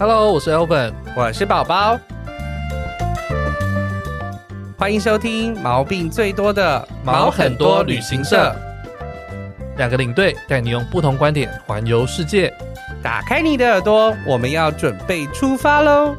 Hello，我是 Elvin，我是宝宝，欢迎收听毛病最多的毛很多旅行社，两个领队带你用不同观点环游世界，打开你的耳朵，我们要准备出发喽！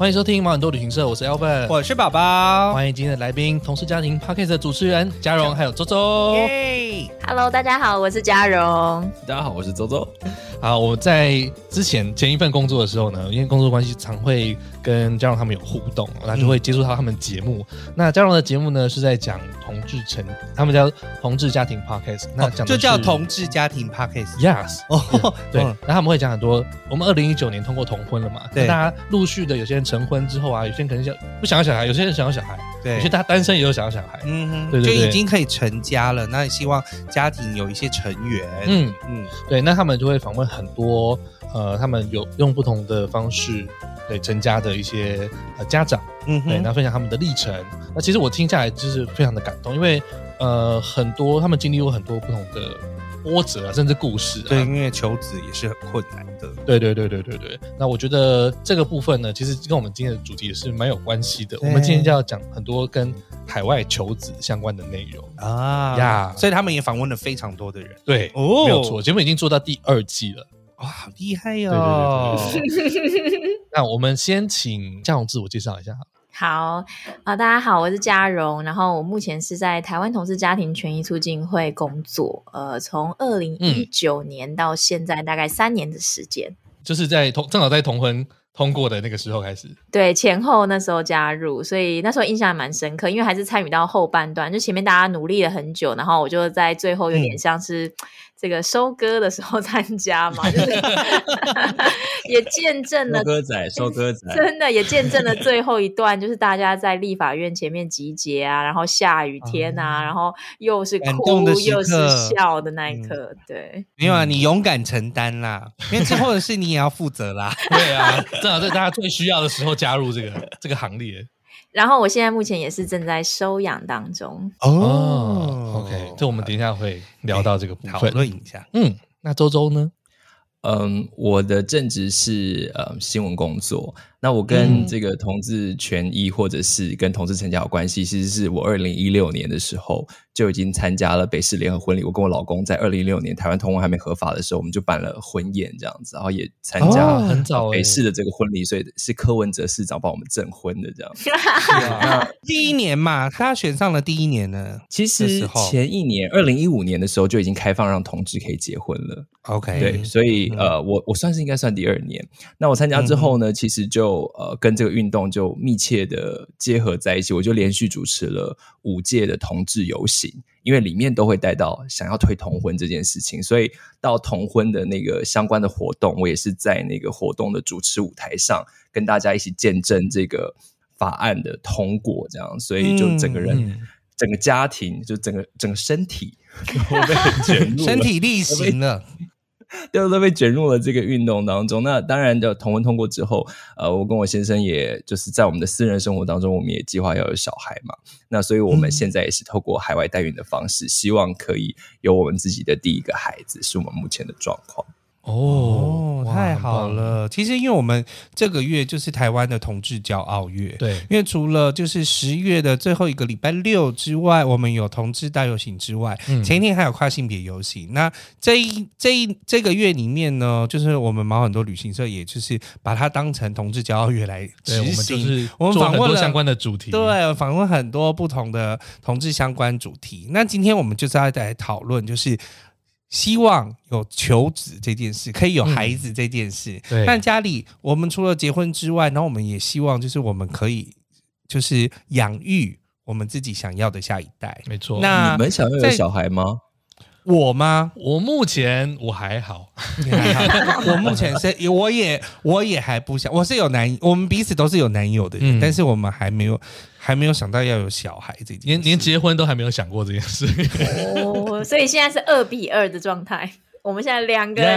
欢迎收听毛很多旅行社，我是 Elvin，我是宝宝，欢迎今天的来宾，同事家庭 Podcast 的主持人嘉荣，还有周周。Hello，大家好，我是嘉荣。大家好，我是周周。好，我在之前前一份工作的时候呢，因为工作关系，常会跟嘉荣他们有互动，然后就会接触到他们节目。嗯、那嘉荣的节目呢，是在讲同志成，他们叫同志家庭 Podcast，那讲、哦、就叫同志家庭 Podcast。Yes，哦 对，嗯、然后他们会讲很多。我们二零一九年通过同婚了嘛？对，大家陆续的有些人成婚之后啊，有些人可能想不想要小孩，有些人想要小孩，对，有些他单身也有想要小孩，嗯哼，对对对，就已经可以成家了。那也希望家庭有一些成员，嗯嗯，对，那他们就会访问很多。呃，他们有用不同的方式对成家的一些呃家长，嗯哼，对，然后分享他们的历程。那其实我听下来就是非常的感动，因为呃，很多他们经历过很多不同的波折啊，甚至故事啊。对，因为求子也是很困难的。对对对对对对。那我觉得这个部分呢，其实跟我们今天的主题也是蛮有关系的。我们今天就要讲很多跟海外求子相关的内容啊呀，所以他们也访问了非常多的人。对，哦，没有错，节目已经做到第二季了。哇，好厉害哟、哦！对对对对 那我们先请嘉荣自我介绍一下。好啊、呃，大家好，我是嘉荣，然后我目前是在台湾同志家庭权益促进会工作，呃，从二零一九年到现在大概三年的时间，嗯、就是在同正好在同婚通过的那个时候开始，对，前后那时候加入，所以那时候印象还蛮深刻，因为还是参与到后半段，就前面大家努力了很久，然后我就在最后有点像是。嗯这个收割的时候 参加嘛，就是 也见证了收割仔，收割仔，真的也见证了最后一段，就是大家在立法院前面集结啊，然后下雨天啊，嗯、然后又是哭又是笑的那一刻，嗯、对，没有啊，你勇敢承担啦，因为之后的事你也要负责啦，对啊，正好在大家最需要的时候加入这个这个行列。然后我现在目前也是正在收养当中哦，OK，这我们等一下会聊到这个部分，讨论一下。嗯，那周周呢？嗯，我的正职是呃新闻工作。那我跟这个同志权益，或者是跟同志成家有关系，其实是我二零一六年的时候就已经参加了北市联合婚礼。我跟我老公在二零一六年台湾同婚还没合法的时候，我们就办了婚宴这样子，然后也参加很早北市的这个婚礼，所以是柯文哲市长帮我们证婚的这样 第一年嘛，他选上了第一年呢，其实前一年二零一五年的时候就已经开放让同志可以结婚了。OK，对，所以呃，我我算是应该算第二年。那我参加之后呢，其实就就呃，跟这个运动就密切的结合在一起，我就连续主持了五届的同志游行，因为里面都会带到想要推同婚这件事情，所以到同婚的那个相关的活动，我也是在那个活动的主持舞台上跟大家一起见证这个法案的通过，这样，所以就整个人、嗯、整个家庭就整个整个身体 都被卷入身体力行了。都都被卷入了这个运动当中。那当然，的同婚通过之后，呃，我跟我先生也就是在我们的私人生活当中，我们也计划要有小孩嘛。那所以我们现在也是透过海外代孕的方式，希望可以有我们自己的第一个孩子，是我们目前的状况。哦，太好了！其实，因为我们这个月就是台湾的同志骄傲月，对，因为除了就是十月的最后一个礼拜六之外，我们有同志大游行之外，嗯、前一天还有跨性别游行。那这一这一这个月里面呢，就是我们毛很多旅行社，也就是把它当成同志骄傲月来执行。我们访问了相关的主题，对，访问很多不同的同志相关主题。那今天我们就是要来讨论，就是。希望有求子这件事，可以有孩子这件事。嗯、但家里，我们除了结婚之外，然后我们也希望，就是我们可以，就是养育我们自己想要的下一代。没错。那你们想要有小孩吗？我吗？我目前我还好，我目前是，我也我也还不想。我是有男，我们彼此都是有男友的人，嗯、但是我们还没有。还没有想到要有小孩这件事，连连结婚都还没有想过这件事。哦，所以现在是二比二的状态。我们现在两个正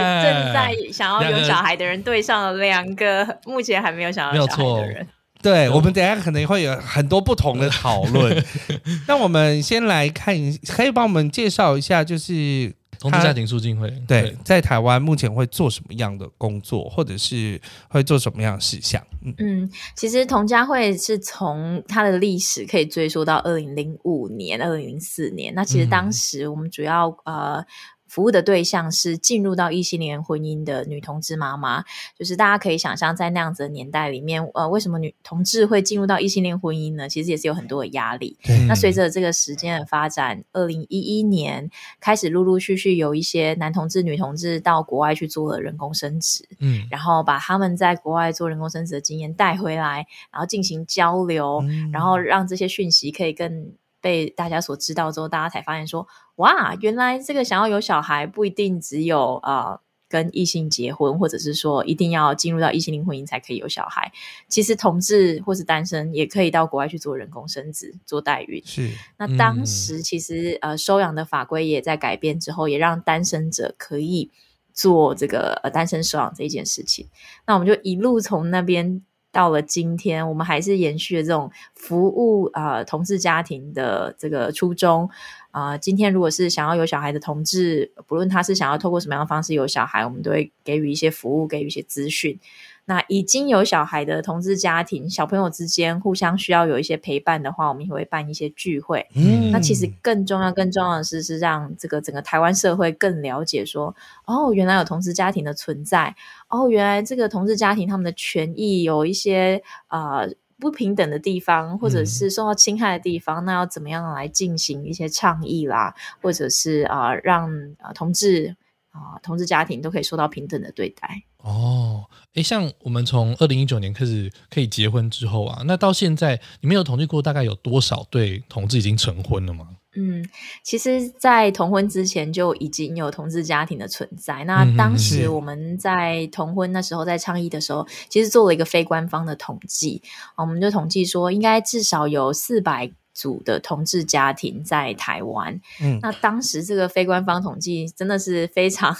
在想要有小孩的人对上了两个目前还没有想要有小孩的人。对，我们等下可能会有很多不同的讨论。那我们先来看，可以帮我们介绍一下，就是。同志家庭促进会对，对，在台湾目前会做什么样的工作，或者是会做什么样的事项？嗯，嗯，其实同家会是从它的历史可以追溯到二零零五年、二零零四年。那其实当时我们主要、嗯、呃。服务的对象是进入到异性恋婚姻的女同志妈妈，就是大家可以想象，在那样子的年代里面，呃，为什么女同志会进入到异性恋婚姻呢？其实也是有很多的压力。嗯、那随着这个时间的发展，二零一一年开始陆陆续续有一些男同志、女同志到国外去做了人工生殖，嗯，然后把他们在国外做人工生殖的经验带回来，然后进行交流，嗯、然后让这些讯息可以更被大家所知道之后，大家才发现说，哇，原来这个想要有小孩不一定只有啊、呃、跟异性结婚，或者是说一定要进入到异性恋婚姻才可以有小孩。其实同志或是单身也可以到国外去做人工生殖、做代孕。是，那当时其实、嗯、呃收养的法规也在改变之后，也让单身者可以做这个呃单身收养这一件事情。那我们就一路从那边。到了今天，我们还是延续了这种服务啊、呃、同志家庭的这个初衷啊、呃。今天如果是想要有小孩的同志，不论他是想要透过什么样的方式有小孩，我们都会给予一些服务，给予一些资讯。那已经有小孩的同志家庭，小朋友之间互相需要有一些陪伴的话，我们也会办一些聚会。嗯，那其实更重要、更重要的是，是让这个整个台湾社会更了解说，哦，原来有同志家庭的存在。哦，原来这个同志家庭他们的权益有一些啊、呃、不平等的地方，或者是受到侵害的地方，嗯、那要怎么样来进行一些倡议啦，或者是啊、呃、让啊、呃、同志啊、呃、同志家庭都可以受到平等的对待。哦，诶，像我们从二零一九年开始可以结婚之后啊，那到现在你们有统计过大概有多少对同志已经成婚了吗？嗯，其实，在同婚之前就已经有同志家庭的存在。那当时我们在同婚那时候在倡议的时候，嗯、其实做了一个非官方的统计，我们就统计说，应该至少有四百组的同志家庭在台湾。嗯，那当时这个非官方统计真的是非常。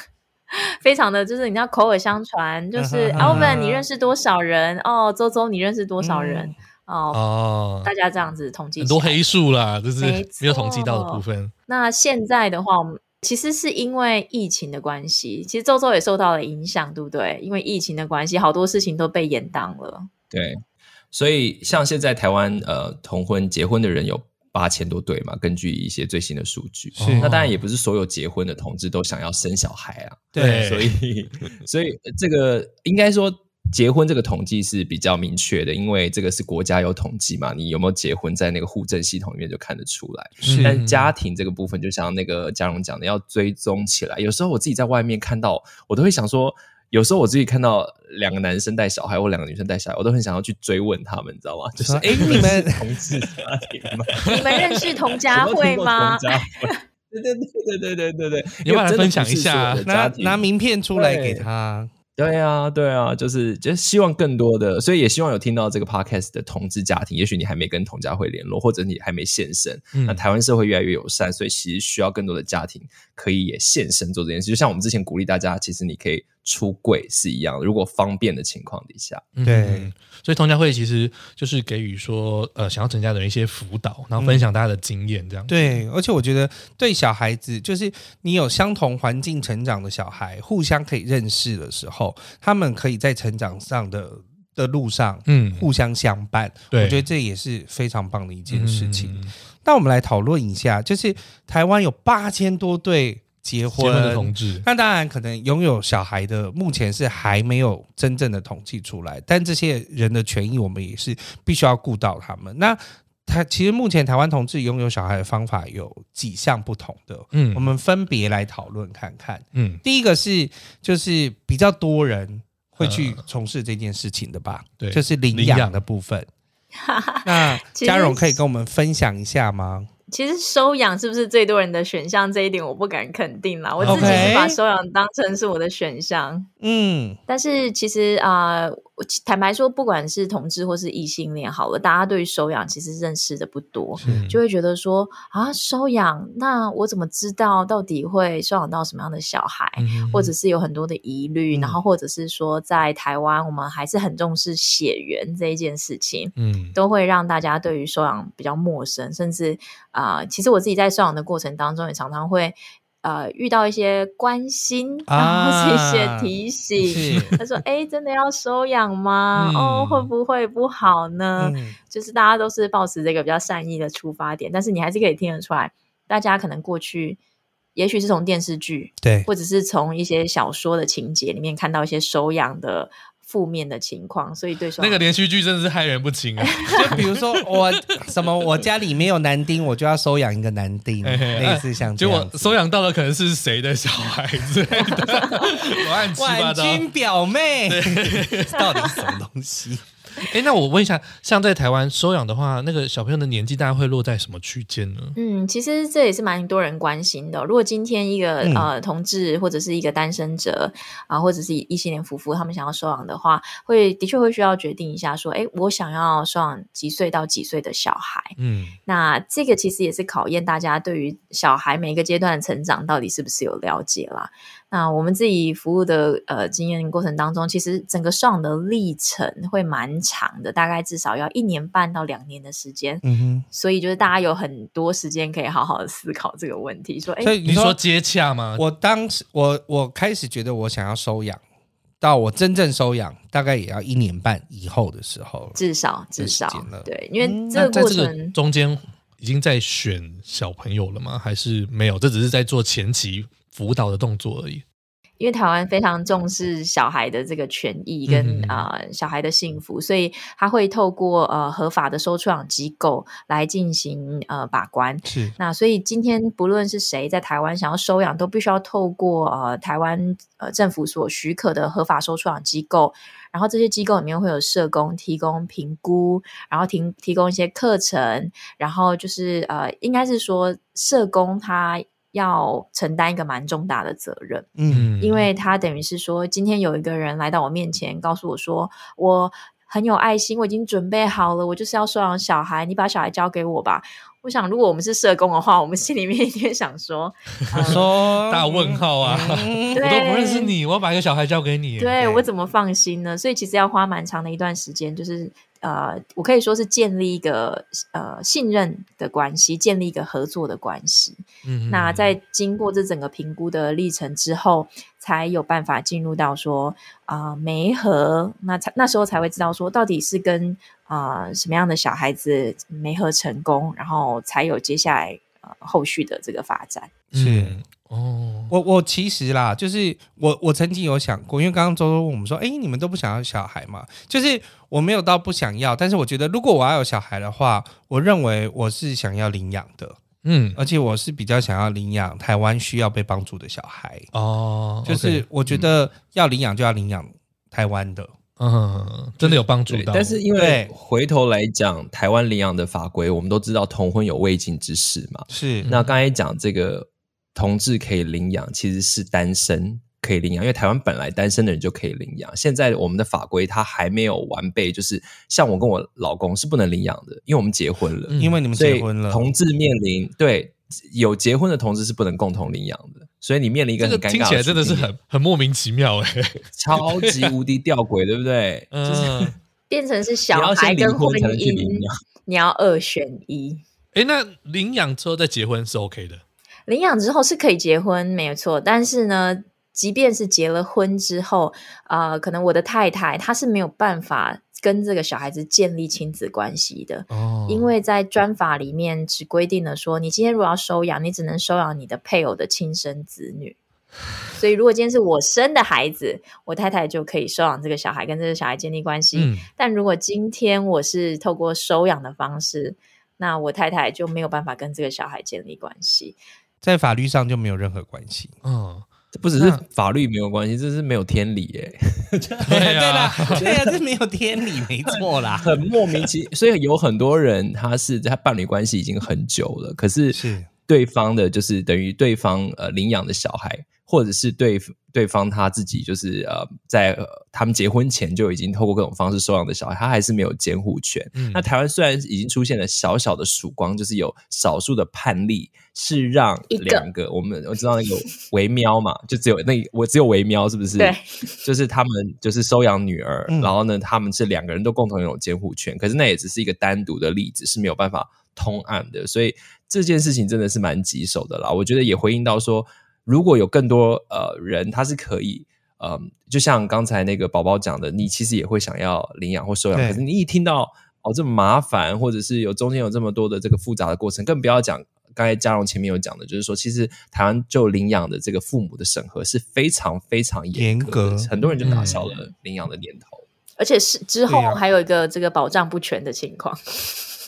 非常的就是你要口耳相传，就是 Alvin 你认识多少人哦？周周你认识多少人、嗯、哦？哦，大家这样子统计很多黑数啦，就是没有统计到的部分。那现在的话，我们其实是因为疫情的关系，其实周周也受到了影响，对不对？因为疫情的关系，好多事情都被延档了。对，所以像现在台湾呃同婚结婚的人有。八千多对嘛？根据一些最新的数据，是那当然也不是所有结婚的同志都想要生小孩啊。对，所以所以这个应该说结婚这个统计是比较明确的，因为这个是国家有统计嘛，你有没有结婚在那个户政系统里面就看得出来。是，但家庭这个部分，就像那个嘉荣讲的，要追踪起来。有时候我自己在外面看到，我都会想说。有时候我自己看到两个男生带小孩或两个女生带小孩，我都很想要去追问他们，你知道吗？就是哎、欸，你们同志家庭吗？你们认识同家会吗？对对对对对对对对，你把它分享一下，拿拿名片出来给他。对啊，对啊，就是就是希望更多的，所以也希望有听到这个 podcast 的同志家庭，也许你还没跟同家会联络，或者你还没现身。嗯、那台湾社会越来越友善，所以其实需要更多的家庭可以也现身做这件事。就像我们之前鼓励大家，其实你可以出柜是一样的，如果方便的情况底下。对，所以同家会其实就是给予说，呃，想要成家的人一些辅导，然后分享大家的经验，这样、嗯。对，而且我觉得对小孩子，就是你有相同环境成长的小孩，互相可以认识的时候。他们可以在成长上的的路上，嗯，互相相伴。我觉得这也是非常棒的一件事情。嗯、那我们来讨论一下，就是台湾有八千多对结婚，结婚的同志，那当然可能拥有小孩的，目前是还没有真正的统计出来。但这些人的权益，我们也是必须要顾到他们。那他其实目前台湾同志拥有小孩的方法有几项不同的，嗯，我们分别来讨论看看，嗯，第一个是就是比较多人会去从事这件事情的吧，对，就是领养的部分。那嘉荣可以跟我们分享一下吗？其实收养是不是最多人的选项？这一点我不敢肯定啦。我自己是把收养当成是我的选项。嗯，但是其实啊、呃，坦白说，不管是同志或是异性恋，好了，大家对于收养其实认识的不多，就会觉得说啊，收养，那我怎么知道到底会收养到什么样的小孩？嗯、或者是有很多的疑虑，嗯、然后或者是说，在台湾我们还是很重视血缘这一件事情，嗯，都会让大家对于收养比较陌生，甚至。啊、呃，其实我自己在收养的过程当中，也常常会呃遇到一些关心，啊、然后是一些提醒。他说：“哎，真的要收养吗？嗯、哦，会不会不好呢？”嗯、就是大家都是抱持这个比较善意的出发点，但是你还是可以听得出来，大家可能过去也许是从电视剧，对，或者是从一些小说的情节里面看到一些收养的。负面的情况，所以对说那个连续剧真的是害人不轻啊！就比如说我什么，我家里没有男丁，我就要收养一个男丁，类似像。结果收养到的可能是谁的小孩子？婉君表妹，到底是什么东西？哎，那我问一下，像在台湾收养的话，那个小朋友的年纪大概会落在什么区间呢？嗯，其实这也是蛮多人关心的。如果今天一个、嗯、呃同志或者是一个单身者啊、呃，或者是一些年夫妇，他们想要收养的话，会的确会需要决定一下，说，哎，我想要收养几岁到几岁的小孩？嗯，那这个其实也是考验大家对于小孩每一个阶段的成长到底是不是有了解啦。那我们自己服务的呃经验过程当中，其实整个收养的历程会蛮长的，大概至少要一年半到两年的时间。嗯哼，所以就是大家有很多时间可以好好的思考这个问题。说，哎，所以你说接洽吗？我当时我我开始觉得我想要收养，到我真正收养，大概也要一年半以后的时候，至少至少对，因为这个过程、嗯、中间已经在选小朋友了吗？还是没有？这只是在做前期。辅导的动作而已，因为台湾非常重视小孩的这个权益跟啊、嗯呃、小孩的幸福，所以他会透过呃合法的收养机构来进行呃把关。是，那所以今天不论是谁在台湾想要收养，都必须要透过呃台湾呃政府所许可的合法收养机构，然后这些机构里面会有社工提供评估，然后提提供一些课程，然后就是呃应该是说社工他。要承担一个蛮重大的责任，嗯，因为他等于是说，今天有一个人来到我面前，告诉我说，我很有爱心，我已经准备好了，我就是要收养小孩，你把小孩交给我吧。我想，如果我们是社工的话，我们心里面一定想说，说 大问号啊，我都不认识你，我要把一个小孩交给你，对，我怎么放心呢？所以其实要花蛮长的一段时间，就是。呃，我可以说是建立一个呃信任的关系，建立一个合作的关系。嗯，那在经过这整个评估的历程之后，才有办法进入到说啊，媒合，那才那时候才会知道说，到底是跟啊、呃、什么样的小孩子没合成功，然后才有接下来呃后续的这个发展。是。哦，我我其实啦，就是我我曾经有想过，因为刚刚周周问我们说，哎，你们都不想要小孩嘛？就是我没有到不想要，但是我觉得如果我要有小孩的话，我认为我是想要领养的，嗯，而且我是比较想要领养台湾需要被帮助的小孩哦，就是我觉得要领养就要领养台湾的，嗯，真的有帮助到。但是因为回头来讲，台湾领养的法规，我们都知道同婚有未尽之事嘛，是。那刚才讲这个。同志可以领养，其实是单身可以领养，因为台湾本来单身的人就可以领养。现在我们的法规它还没有完备，就是像我跟我老公是不能领养的，因为我们结婚了。因为你们结婚了，同志面临对有结婚的同志是不能共同领养的，所以你面临一个很尴尬的，听起来真的是很很莫名其妙哎，超级无敌吊诡，对不对？嗯，就是 变成是小孩跟婚姻，你要二选一。哎，那领养之后再结婚是 OK 的。领养之后是可以结婚，没有错。但是呢，即便是结了婚之后，呃，可能我的太太她是没有办法跟这个小孩子建立亲子关系的，哦，因为在专法里面只规定了说，你今天如果要收养，你只能收养你的配偶的亲生子女。所以，如果今天是我生的孩子，我太太就可以收养这个小孩，跟这个小孩建立关系。嗯，但如果今天我是透过收养的方式，那我太太就没有办法跟这个小孩建立关系。在法律上就没有任何关系。嗯，这不只是法律没有关系，这是没有天理耶。对啊，对啊，这没有天理，没错啦，很莫名其妙。所以有很多人他是他伴侣关系已经很久了，可是是对方的，就是等于对方呃领养的小孩。或者是对对方他自己就是呃，在、呃、他们结婚前就已经透过各种方式收养的小孩，他还是没有监护权。嗯、那台湾虽然已经出现了小小的曙光，就是有少数的判例是让两个，个我们我知道那个维喵嘛，就只有那我只有维喵是不是？对，就是他们就是收养女儿，嗯、然后呢，他们是两个人都共同拥有监护权，可是那也只是一个单独的例子，是没有办法通案的。所以这件事情真的是蛮棘手的啦。我觉得也回应到说。如果有更多呃人，他是可以，嗯、呃，就像刚才那个宝宝讲的，你其实也会想要领养或收养，可是你一听到哦这么麻烦，或者是有中间有这么多的这个复杂的过程，更不要讲刚才嘉荣前面有讲的，就是说其实台湾就领养的这个父母的审核是非常非常严格，严格。很多人就打消了领养的念头，而且是之后还有一个这个保障不全的情况。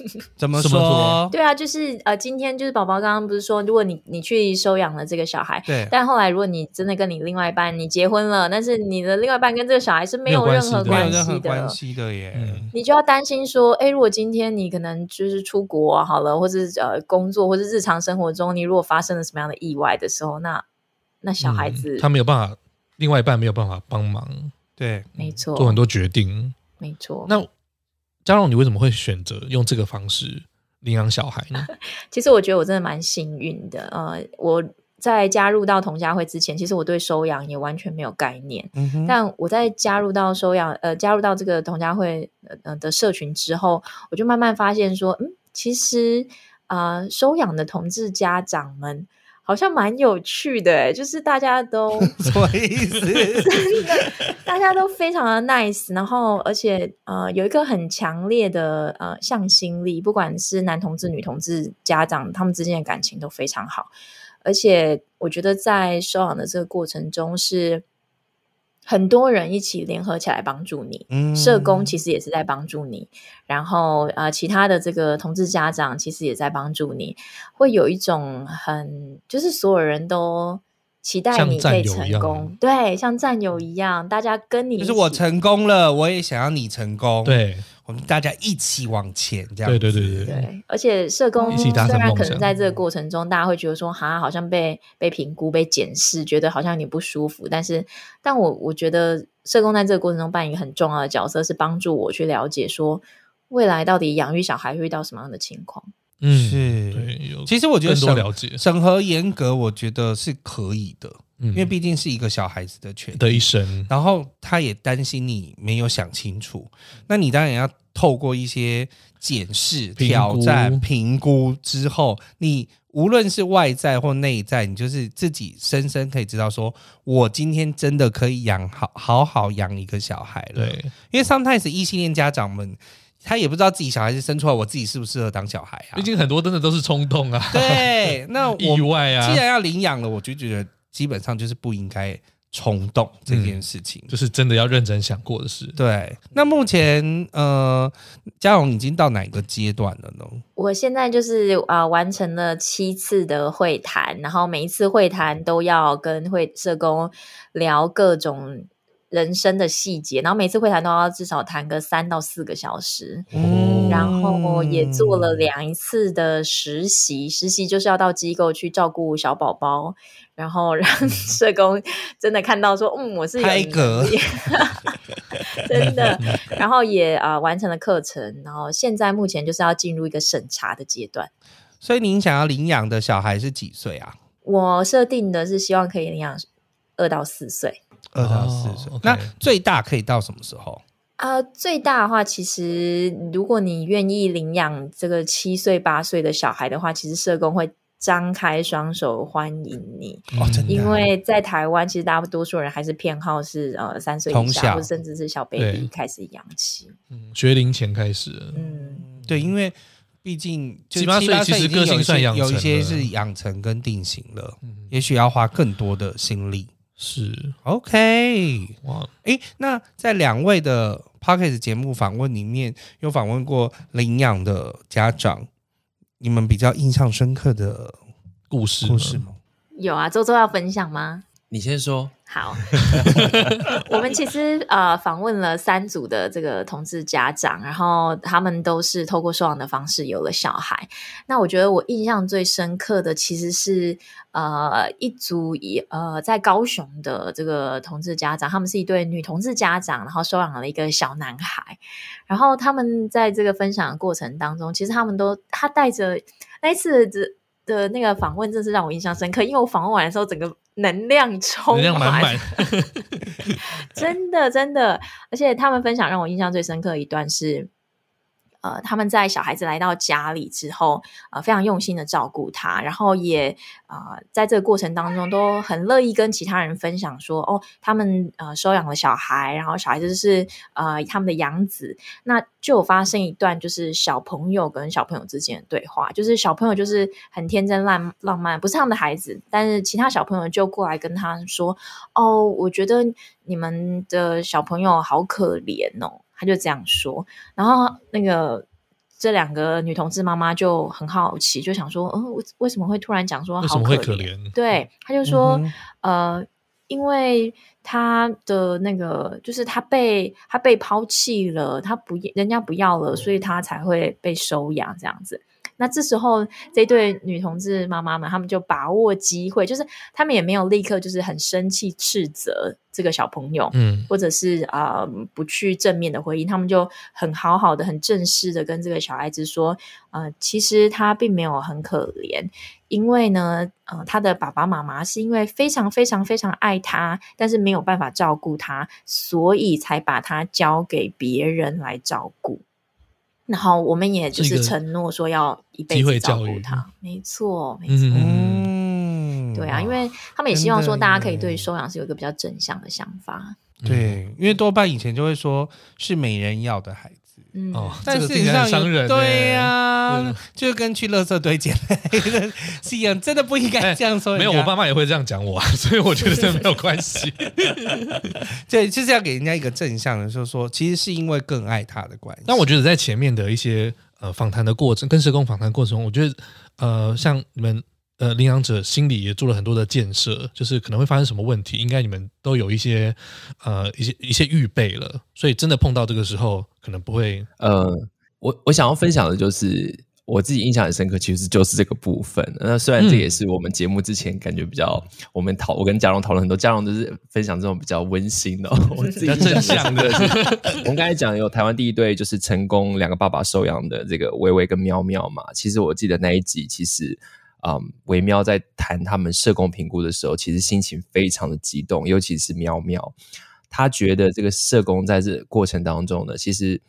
怎么说？对啊，就是呃，今天就是宝宝刚刚不是说，如果你你去收养了这个小孩，对，但后来如果你真的跟你另外一半你结婚了，但是你的另外一半跟这个小孩是没有任何关系的，关系的耶，嗯、你就要担心说，哎，如果今天你可能就是出国、啊、好了，或者呃工作，或者日常生活中，你如果发生了什么样的意外的时候，那那小孩子、嗯、他没有办法，另外一半没有办法帮忙，对，没错，做很多决定，没错，那。嘉荣，你为什么会选择用这个方式领养小孩呢？其实我觉得我真的蛮幸运的。呃，我在加入到同家会之前，其实我对收养也完全没有概念。嗯、但我在加入到收养，呃，加入到这个同家会呃的社群之后，我就慢慢发现说，嗯，其实啊、呃，收养的同志家长们。好像蛮有趣的诶，就是大家都 什么意思？真的，大家都非常的 nice，然后而且呃有一个很强烈的呃向心力，不管是男同志、女同志家长，他们之间的感情都非常好，而且我觉得在收养的这个过程中是。很多人一起联合起来帮助你，嗯、社工其实也是在帮助你，然后呃，其他的这个同志家长其实也在帮助你，会有一种很就是所有人都期待你可以成功，对，像战友一样，大家跟你就是我成功了，我也想要你成功，对。我们大家一起往前，这样对对对对对。而且社工虽然可能在这个过程中，大家会觉得说，哈，好像被被评估、被检视，觉得好像有点不舒服。但是，但我我觉得社工在这个过程中扮演一个很重要的角色，是帮助我去了解说，未来到底养育小孩会遇到什么样的情况。嗯，是。对，其实我觉得审了解审核严格，我觉得是可以的。因为毕竟是一个小孩子的权利的一生，然后他也担心你没有想清楚，那你当然要透过一些检视、挑战、评估之后，你无论是外在或内在，你就是自己深深可以知道，说我今天真的可以养好好好养一个小孩了。对，因为 sometimes 异性恋家长们，他也不知道自己小孩子生出来，我自己适不适合当小孩啊？毕竟很多真的都是冲动啊。对，那 我意外啊，既然要领养了，我就觉得。基本上就是不应该冲动这件事情，嗯，就是真的要认真想过的事。对，那目前呃，嘉荣已经到哪个阶段了呢？我现在就是啊，呃，完成了七次的会谈，然后每一次会谈都要跟会社工聊各种。人生的细节，然后每次会谈都要至少谈个三到四个小时，嗯，然后也做了两次的实习，实习就是要到机构去照顾小宝宝，然后让 社工真的看到说，嗯，我是有一个，真的，然后也啊、呃、完成了课程，然后现在目前就是要进入一个审查的阶段。所以您想要领养的小孩是几岁啊？我设定的是希望可以领养二到四岁。二到四岁，哦 okay、那最大可以到什么时候？啊、呃，最大的话，其实如果你愿意领养这个七岁八岁的小孩的话，其实社工会张开双手欢迎你。哦，真的。因为在台湾，其实大多数人还是偏好是呃三岁以下，小或者甚至是小 baby 开始养起。嗯，学龄前开始。嗯，对，因为毕竟七八岁其实个性算养成，有一些是养成跟定型了，嗯、也许要花更多的心力。是 OK 哇，诶，那在两位的 p o c k e t 节目访问里面，有访问过领养的家长，你们比较印象深刻的故事故事吗？有啊，周周要分享吗？你先说。好，我们其实呃访问了三组的这个同志家长，然后他们都是透过收养的方式有了小孩。那我觉得我印象最深刻的其实是呃一组以呃在高雄的这个同志家长，他们是一对女同志家长，然后收养了一个小男孩。然后他们在这个分享的过程当中，其实他们都他带着那一次的的那个访问，真是让我印象深刻，因为我访问完的时候，整个。能量充满，能量满满 真的真的，而且他们分享让我印象最深刻的一段是。呃，他们在小孩子来到家里之后，呃，非常用心的照顾他，然后也呃，在这个过程当中都很乐意跟其他人分享说，哦，他们呃收养了小孩，然后小孩子是呃他们的养子，那就有发生一段就是小朋友跟小朋友之间的对话，就是小朋友就是很天真烂浪漫，不是他们的孩子，但是其他小朋友就过来跟他说，哦，我觉得你们的小朋友好可怜哦。他就这样说，然后那个这两个女同志妈妈就很好奇，就想说，嗯，为为什么会突然讲说好可怜？可怜对，他就说，嗯、呃，因为他的那个就是他被他被抛弃了，他不人家不要了，所以他才会被收养这样子。那这时候，这对女同志妈妈们，他们就把握机会，就是他们也没有立刻就是很生气斥责这个小朋友，嗯，或者是啊、呃、不去正面的回应，他们就很好好的、很正式的跟这个小孩子说，呃，其实他并没有很可怜，因为呢，呃，他的爸爸妈妈是因为非常非常非常爱他，但是没有办法照顾他，所以才把他交给别人来照顾。然后我们也就是承诺说要一辈子照顾他，没错，没错，嗯，对啊，因为他们也希望说大家可以对收养是有一个比较正向的想法，对，因为多半以前就会说是没人要的孩子。嗯，哦，但事实上，对呀，就跟去垃圾堆捡是一样，真的不应该这样说。没有，我爸妈也会这样讲我，啊 所以我觉得这没有关系。对，就是要给人家一个正向的，就是说，其实是因为更爱他的关系。那我觉得在前面的一些呃访谈的过程，跟社工访谈过程中，我觉得呃，像你们。呃，领养者心里也做了很多的建设，就是可能会发生什么问题，应该你们都有一些呃一些一些预备了，所以真的碰到这个时候，可能不会。呃，我我想要分享的就是我自己印象很深刻，其实就是这个部分。那虽然这也是我们节目之前感觉比较，嗯、我们讨我跟嘉荣讨论很多，嘉荣都是分享这种比较温馨的，我自己正向的。我们刚才讲有台湾第一对就是成功两个爸爸收养的这个微微跟喵喵嘛，其实我记得那一集其实。嗯，维喵在谈他们社工评估的时候，其实心情非常的激动，尤其是喵喵，他觉得这个社工在这过程当中呢，其实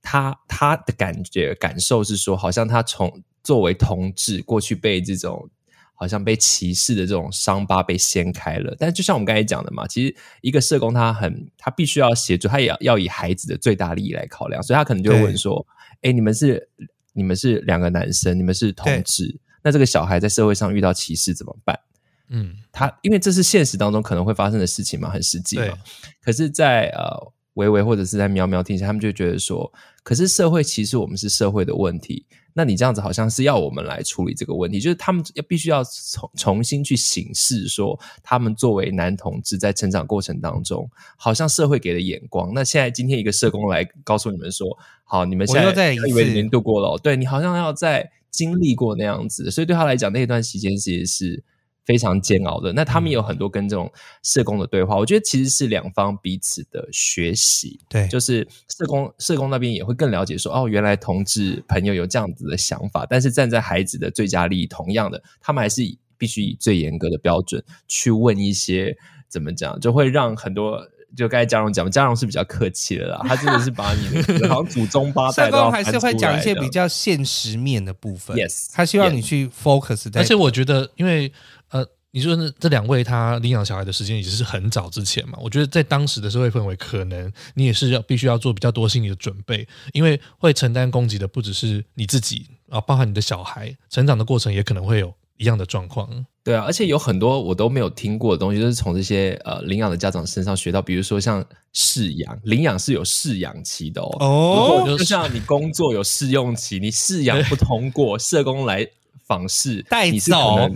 他他的感觉感受是说，好像他从作为同志过去被这种好像被歧视的这种伤疤被掀开了。但就像我们刚才讲的嘛，其实一个社工他很他必须要协助，他也要要以孩子的最大利益来考量，所以他可能就会问说：“哎，你们是你们是两个男生，你们是同志。”那这个小孩在社会上遇到歧视怎么办？嗯，他因为这是现实当中可能会发生的事情嘛，很实际嘛。可是在，在呃维维或者是在喵喵听起来，他们就觉得说，可是社会其实我们是社会的问题。那你这样子好像是要我们来处理这个问题，就是他们要必须要重重新去审视说，他们作为男同志在成长过程当中，好像社会给的眼光。那现在今天一个社工来告诉你们说，好，你们现在以为你们度过了，对你好像要在。经历过那样子，所以对他来讲，那一段时间其实是非常煎熬的。那他们有很多跟这种社工的对话，我觉得其实是两方彼此的学习。对，就是社工社工那边也会更了解说，哦，原来同志朋友有这样子的想法，但是站在孩子的最佳利益，同样的，他们还是必须以最严格的标准去问一些怎么讲，就会让很多。就刚才嘉荣讲，嘉荣是比较客气的啦，他真的是把你 好像祖宗八代都还是会讲一些比较现实面的部分。Yes，他希望你去 focus。而且我觉得，因为呃，你说这这两位他领养小孩的时间也是很早之前嘛，我觉得在当时的社会氛围，可能你也是要必须要做比较多心理的准备，因为会承担攻击的不只是你自己啊，包含你的小孩成长的过程也可能会有一样的状况。对啊，而且有很多我都没有听过的东西，就是从这些呃领养的家长身上学到，比如说像试养，领养是有试养期的哦。哦，就像你工作有试用期，你试养不通过，社工来访视，带走。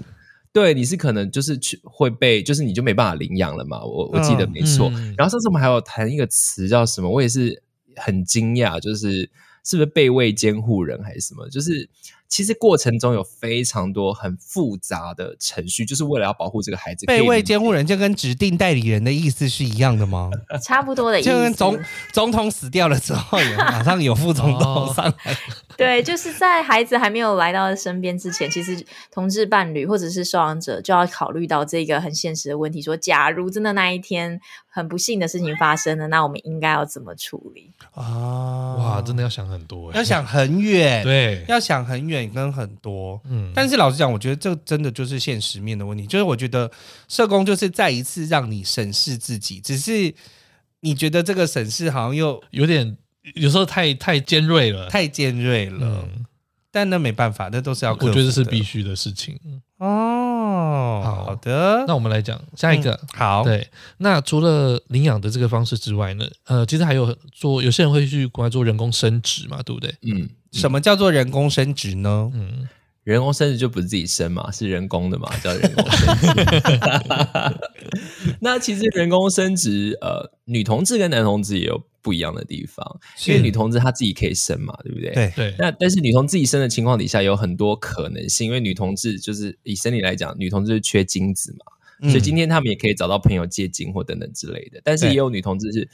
对，你是可能就是去会被，就是你就没办法领养了嘛。我我记得没错。嗯、然后上次我们还有谈一个词叫什么，我也是很惊讶，就是是不是被位监护人还是什么？就是。其实过程中有非常多很复杂的程序，就是为了要保护这个孩子。被位监护人就跟指定代理人的意思是一样的吗？差不多的意思。就跟总总统死掉了之后，马上有副总统上来。对，就是在孩子还没有来到身边之前，其实同志伴侣或者是收养者就要考虑到这个很现实的问题：说，假如真的那一天很不幸的事情发生了，那我们应该要怎么处理？啊，哇，真的要想很多，要想很远，对，要想很远。跟很多，嗯，但是老实讲，我觉得这真的就是现实面的问题。就是我觉得社工就是再一次让你审视自己，只是你觉得这个审视好像又有点，有时候太太尖锐了，太尖锐了。嗯，但那没办法，那都是要，我觉得是必须的事情。哦，好，好的，那我们来讲下一个。嗯，好，对，那除了领养的这个方式之外呢，呃，其实还有做，有些人会去国外做人工生殖嘛，对不对？嗯。什么叫做人工生殖呢？嗯，人工生殖就不是自己生嘛，是人工的嘛，叫人工生殖。那其实人工生殖，呃，女同志跟男同志也有不一样的地方，因为女同志她自己可以生嘛，对不对？对对。那但是女同志自己生的情况底下有很多可能性，因为女同志就是以生理来讲，女同志是缺精子嘛，嗯，所以今天他们也可以找到朋友借精或等等之类的。但是也有女同志是。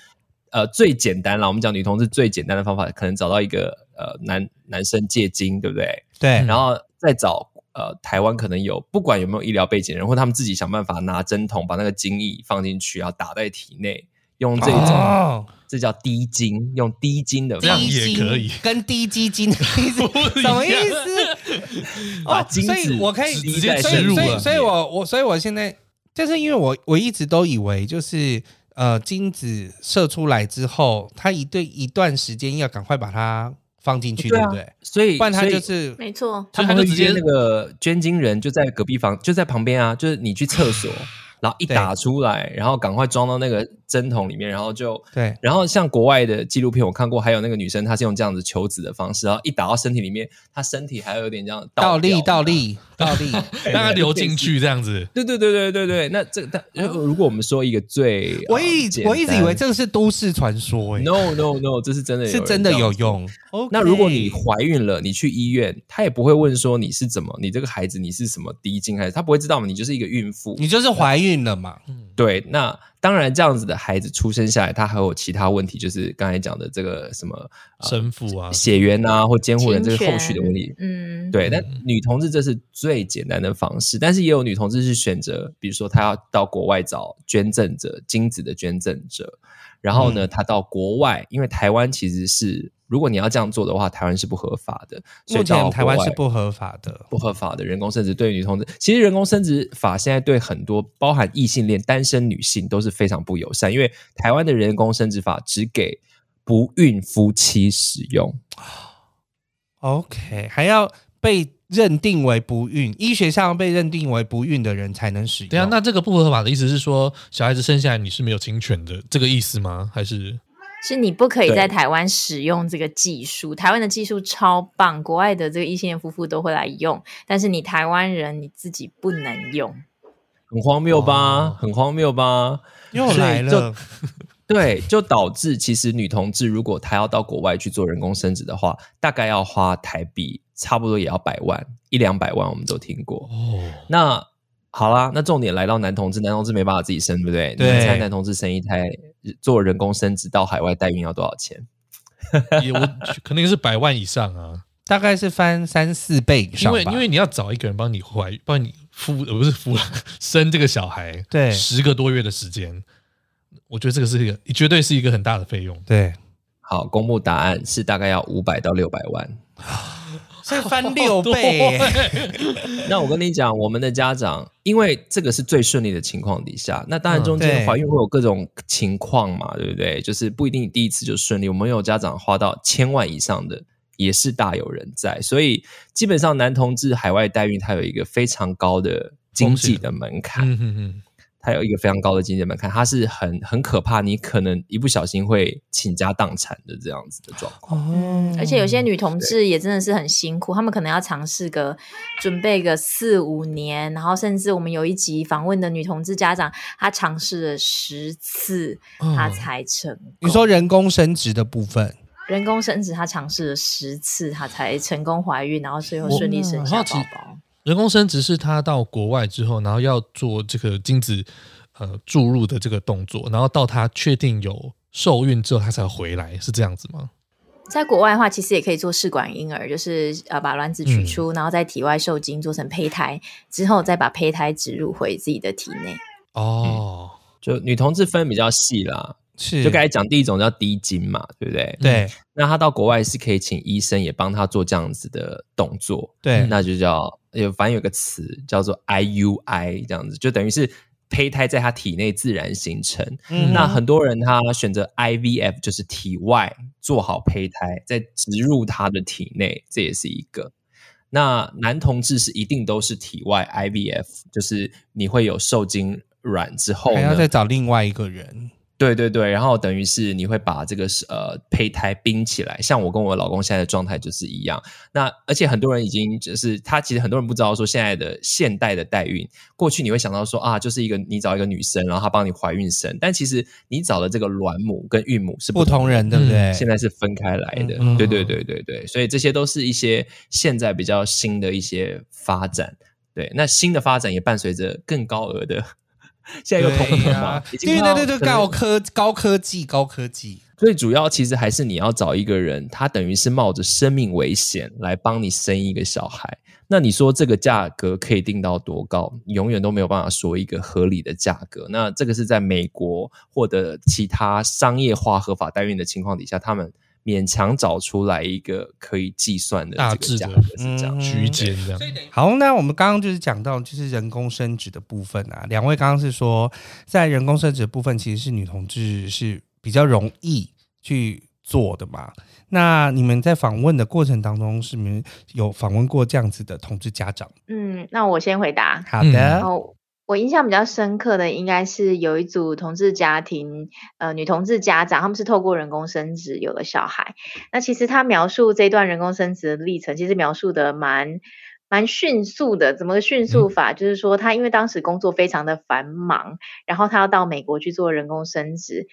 呃，最简单了，我们讲女同志最简单的方法，可能找到一个呃男男生借精，对不对？对，然后再找呃台湾可能有不管有没有医疗背景的人，或他们自己想办法拿针筒把那个精液放进去，然后打在体内，用这种、哦、这叫滴精，用滴精的方式也可以，跟滴鸡精的意思 什么意思？把精子、哦、所以我可以直接深入了，所以，所以我我所以我现在就是因为我我一直都以为就是。呃，精子射出来之后，他一对一段时间要赶快把它放进去，对，啊、对不对？所以，不然他就是没错，他们就直接那个捐精人就在隔壁房，就在旁边啊，就是你去厕所，然后一打出来，然后赶快装到那个。针筒里面，然后就对，然后像国外的纪录片我看过，还有那个女生她是用这样子求子的方式，然后一打到身体里面，她身体还有点这样倒立、倒立、倒立，让它流进去这样子。对对对对对对。那这但如果我们说一个最，我一我一直以为这个是都市传说，哎，no no no，这是真的，是真的有用。那如果你怀孕了，你去医院，他也不会问说你是怎么，你这个孩子你是什么低精还是他不会知道嘛？你就是一个孕妇，你就是怀孕了嘛？对，那。当然，这样子的孩子出生下来，他还有其他问题，就是刚才讲的这个什么生父啊、血缘啊，或监护人这个后续的问题。嗯，对。但女同志这是最简单的方式，但是也有女同志是选择，比如说她要到国外找捐赠者、精子的捐赠者，然后呢，她到国外，因为台湾其实是。如果你要这样做的话，台湾是不合法的。目前台湾是不合法的，不合法的人工生殖对女同志，其实人工生殖法现在对很多包含异性恋单身女性都是非常不友善，因为台湾的人工生殖法只给不孕夫妻使用。OK，还要被认定为不孕，医学上被认定为不孕的人才能使用。对啊，那这个不合法的意思是说，小孩子生下来你是没有侵权的，这个意思吗？还是？是你不可以在台湾使用这个技术，台湾的技术超棒，国外的这个异性恋夫妇都会来用，但是你台湾人你自己不能用，很荒谬吧？哦、很荒谬吧？又来了，对，就导致其实女同志如果她要到国外去做人工生殖的话，大概要花台币差不多也要百万一两百万，我们都听过。哦，那好啦，那重点来到男同志，男同志没办法自己生，对不对？对，你猜男同志生一胎。做人工生殖到海外代孕要多少钱？也我肯定是百万以上啊，大概是翻三四倍以上。因为因为你要找一个人帮你怀帮你孵，而不是孵 生这个小孩，对，十个多月的时间，我觉得这个是一个绝对是一个很大的费用。对，好，公布答案是大概要五百到六百万。所以翻六倍。那我跟你讲，我们的家长，因为这个是最顺利的情况底下，那当然中间怀孕会有各种情况嘛，对不对？就是不一定第一次就顺利。我们有家长花到千万以上的，也是大有人在。所以基本上男同志海外代孕，它有一个非常高的经济的门槛。它有一个非常高的经济门槛，它是很很可怕，你可能一不小心会倾家荡产的这样子的状况。嗯，而且有些女同志也真的是很辛苦，她们可能要尝试个准备个四五年，然后甚至我们有一集访问的女同志家长，她尝试了十次，她才成功。你说人工生殖的部分，人工生殖她尝试了十次，她才成功怀孕，然后最后顺利生下宝宝。人工生殖是他到国外之后，然后要做这个精子呃注入的这个动作，然后到他确定有受孕之后，他才回来，是这样子吗？在国外的话，其实也可以做试管婴儿，就是呃把卵子取出，嗯、然后在体外受精做成胚胎，之后再把胚胎植入回自己的体内。哦、嗯，就女同志分比较细啦。是，就刚才讲第一种叫低精嘛，对不对？对。那他到国外是可以请医生也帮他做这样子的动作，对。那就叫有，反正有个词叫做 IUI，这样子就等于是胚胎在他体内自然形成。嗯。那很多人他选择 IVF，就是体外做好胚胎再植入他的体内，这也是一个。那男同志是一定都是体外 IVF，就是你会有受精卵之后，还要再找另外一个人。对对对，然后等于是你会把这个呃胚胎冰起来，像我跟我老公现在的状态就是一样。那而且很多人已经就是他其实很多人不知道说现在的现代的代孕，过去你会想到说啊，就是一个你找一个女生，然后她帮你怀孕生，但其实你找的这个卵母跟孕母是不同，不同人，对不对？现在是分开来的，嗯、对对对对对，所以这些都是一些现在比较新的一些发展。对，那新的发展也伴随着更高额的。现在又通了嘛？对对对对，高科高科技高科技。最主要其实还是你要找一个人，他等于是冒着生命危险来帮你生一个小孩。那你说这个价格可以定到多高？你永远都没有办法说一个合理的价格。那这个是在美国或者其他商业化合法代孕的情况底下，他们。勉强找出来一个可以计算的大致的是这样区间这样。好，那我们刚刚就是讲到就是人工生殖的部分啊，两位刚刚是说在人工生殖的部分其实是女同志是比较容易去做的嘛？那你们在访问的过程当中，是不是有访问过这样子的同志家长？嗯，那我先回答。好的。嗯我印象比较深刻的，应该是有一组同志家庭，呃，女同志家长，他们是透过人工生殖有了小孩。那其实他描述这段人工生殖的历程，其实描述的蛮蛮迅速的。怎么个迅速法？嗯、就是说，他因为当时工作非常的繁忙，然后他要到美国去做人工生殖。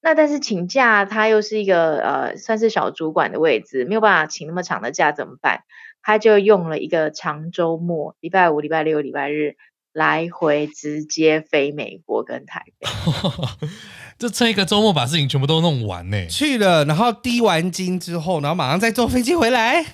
那但是请假，他又是一个呃，算是小主管的位置，没有办法请那么长的假，怎么办？他就用了一个长周末，礼拜五、礼拜六、礼拜日。来回直接飞美国跟台北，就趁一个周末把事情全部都弄完呢。去了，然后滴完精之后，然后马上再坐飞机回来。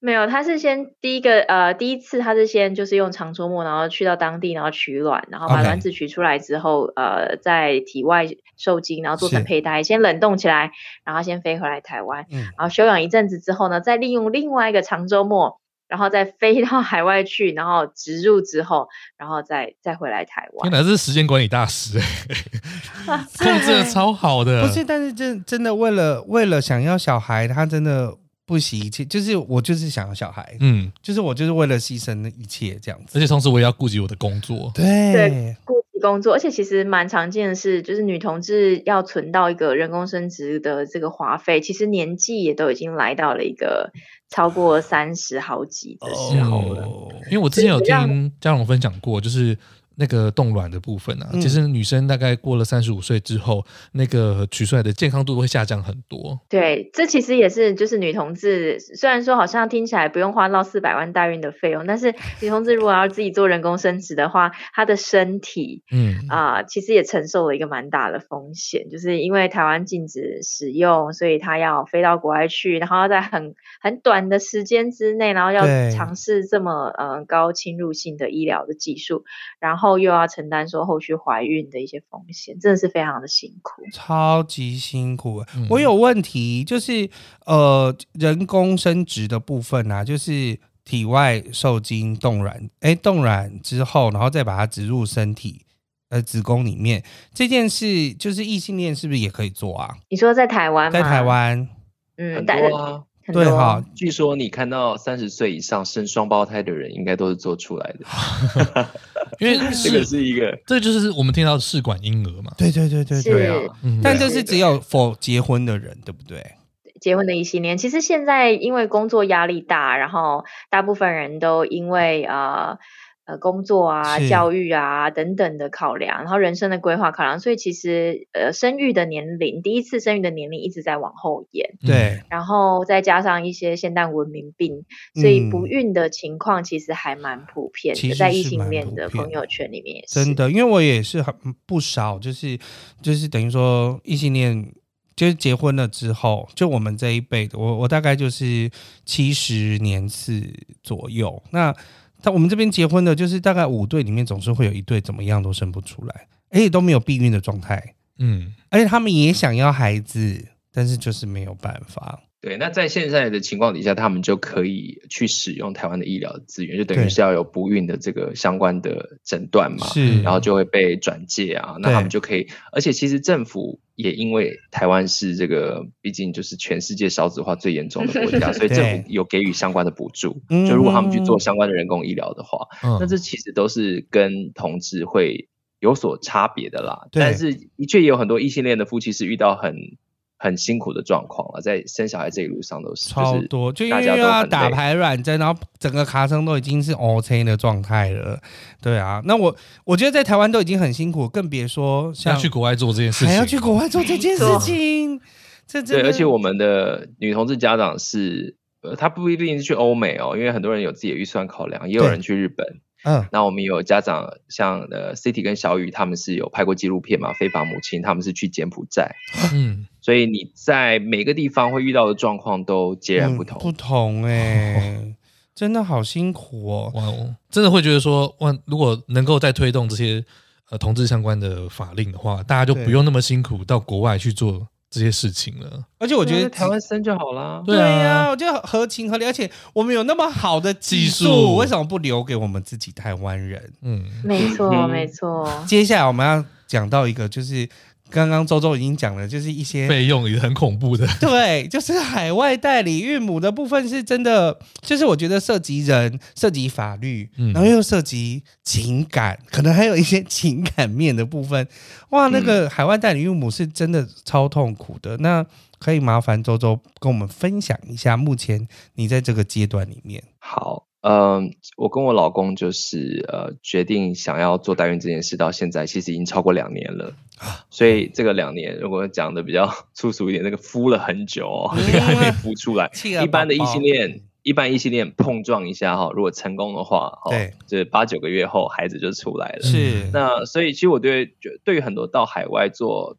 没有，他是先第一个呃，第一次他是先就是用长周末，然后去到当地，然后取卵，然后把卵子取出来之后.呃，在体外受精，然后做成胚胎，先冷冻起来，然后先飞回来台湾，嗯，然后休养一阵子之后呢，再利用另外一个长周末。然后再飞到海外去，然后植入之后，然后再再回来台湾。天哪，这是时间管理大师哎，控制的超好的。不是，但是真真的为了为了想要小孩，他真的不惜一切。就是我就是想要小孩，嗯，就是我就是为了牺牲一切这样子。而且同时我也要顾及我的工作，对，对，顾及工作。而且其实蛮常见的是，就是女同志要存到一个人工生殖的这个花费，其实年纪也都已经来到了一个。超过三十好几的时候了，哦，因为我之前有听嘉荣分享过，就是。那个冻卵的部分啊，其实女生大概过了三十五岁之后，那个取出来的健康度会下降很多。对，这其实也是就是女同志，虽然说好像听起来不用花到四百万代孕的费用，但是女同志如果要自己做人工生殖的话，她的身体，嗯啊、呃，其实也承受了一个蛮大的风险，就是因为台湾禁止使用，所以她要飞到国外去，然后要在很很短的时间之内，然后要尝试这么呃高侵入性的医疗的技术，然后。后又要承担说后续怀孕的一些风险，真的是非常的辛苦，超级辛苦。嗯、我有问题，就是呃，人工生殖的部分啊，就是体外受精冻卵，哎，冻卵之后，然后再把它植入身体呃子宫里面，这件事就是异性恋是不是也可以做啊？你说在台湾吗？在台湾，嗯，很多啊。对哈，据说你看到三十岁以上生双胞胎的人，应该都是做出来的。因为这个是一个，这就是我们听到的试管婴儿嘛。对对对对对啊！但这是只有 for 结婚的人，对不对？结婚的一系列，其实现在因为工作压力大，然后大部分人都因为呃。呃，工作啊、教育啊等等的考量，然后人生的规划考量，所以其实呃，生育的年龄，第一次生育的年龄一直在往后延。对，然后再加上一些现代文明病，所以不孕的情况其实还蛮普遍的，在异性恋的朋友圈里面也是。真的，因为我也是很不少，就是就是等于说异性恋，就是结婚了之后，就我们这一辈的，我我大概就是七十年次左右，那。在我们这边结婚的，就是大概五对里面，总是会有一对怎么样都生不出来，而且都没有避孕的状态，嗯，而且他们也想要孩子，但是就是没有办法。对，那在现在的情况底下，他们就可以去使用台湾的医疗资源，就等于是要有不孕的这个相关的诊断嘛，是，然后就会被转介啊，那他们就可以，而且其实政府也因为台湾是这个，毕竟就是全世界少子化最严重的国家，所以政府有给予相关的补助，就如果他们去做相关的人工医疗的话，那这其实都是跟同志会有所差别的啦。但是的确也有很多异性恋的夫妻是遇到很。很辛苦的状况啊，在生小孩这一路上都是超多，就因为又要打排卵针，然后整个卡声都已经是 OK 的状态了。对啊，那我我觉得在台湾都已经很辛苦，更别说像要去国外做这件事情，还要去国外做这件事情。这对，而且我们的女同志家长是，呃，她不一定是去欧美哦，因为很多人有自己的预算考量，也有人去日本。嗯，那我们有家长像呃 City 跟小雨，他们是有拍过纪录片嘛？非法母亲，他们是去柬埔寨。嗯，所以你在每个地方会遇到的状况都截然不同，嗯、不同哎、欸，哦、真的好辛苦哦。哇哦，真的会觉得说，哇，如果能够再推动这些呃同志相关的法令的话，大家就不用那么辛苦到国外去做。这些事情了，而且我觉得台湾生就好了。对呀，我觉得合情合理，而且我们有那么好的技术，为什么不留给我们自己台湾人？嗯，没错，没错。接下来我们要讲到一个，就是。刚刚周周已经讲了，就是一些费用也很恐怖的。对，就是海外代理孕母的部分是真的，就是我觉得涉及人、涉及法律，嗯、然后又涉及情感，可能还有一些情感面的部分。哇，那个海外代理孕母是真的超痛苦的。嗯、那可以麻烦周周跟我们分享一下，目前你在这个阶段里面。好。嗯，我跟我老公就是呃决定想要做代孕这件事，到现在其实已经超过两年了。所以这个两年，如果讲的比较 粗俗一点，那个孵了很久哦，这个还没孵出来。一般的异性恋，一般异性恋碰撞一下哈，如果成功的话，对，就是八九个月后孩子就出来了。是，那所以其实我对对于很多到海外做。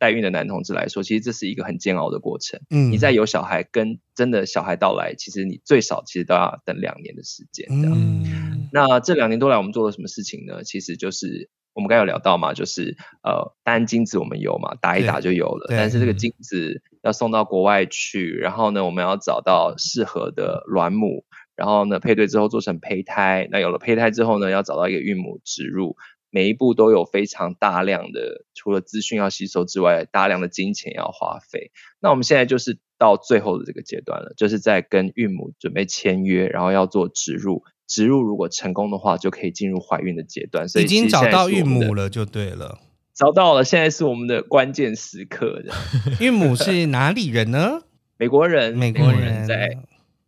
代代孕的男同志来说，其实这是一个很煎熬的过程。嗯，你在有小孩跟真的小孩到来，其实你最少其实都要等两年的时间。嗯，那这两年多来，我们做了什么事情呢？其实就是我们刚有聊到嘛，就是呃，单精子我们有嘛，打一打就有了。但是这个精子要送到国外去，然后呢，我们要找到适合的卵母，然后呢，配对之后做成胚胎。那有了胚胎之后呢，要找到一个孕母植入。每一步都有非常大量的，除了资讯要吸收之外，大量的金钱要花费。那我们现在就是到最后的这个阶段了，就是在跟孕母准备签约，然后要做植入。植入如果成功的话，就可以进入怀孕的阶段。所以已经找到孕母了，就对了。找到了，现在是我们的关键时刻。孕母是哪里人呢？美国人，美国人在。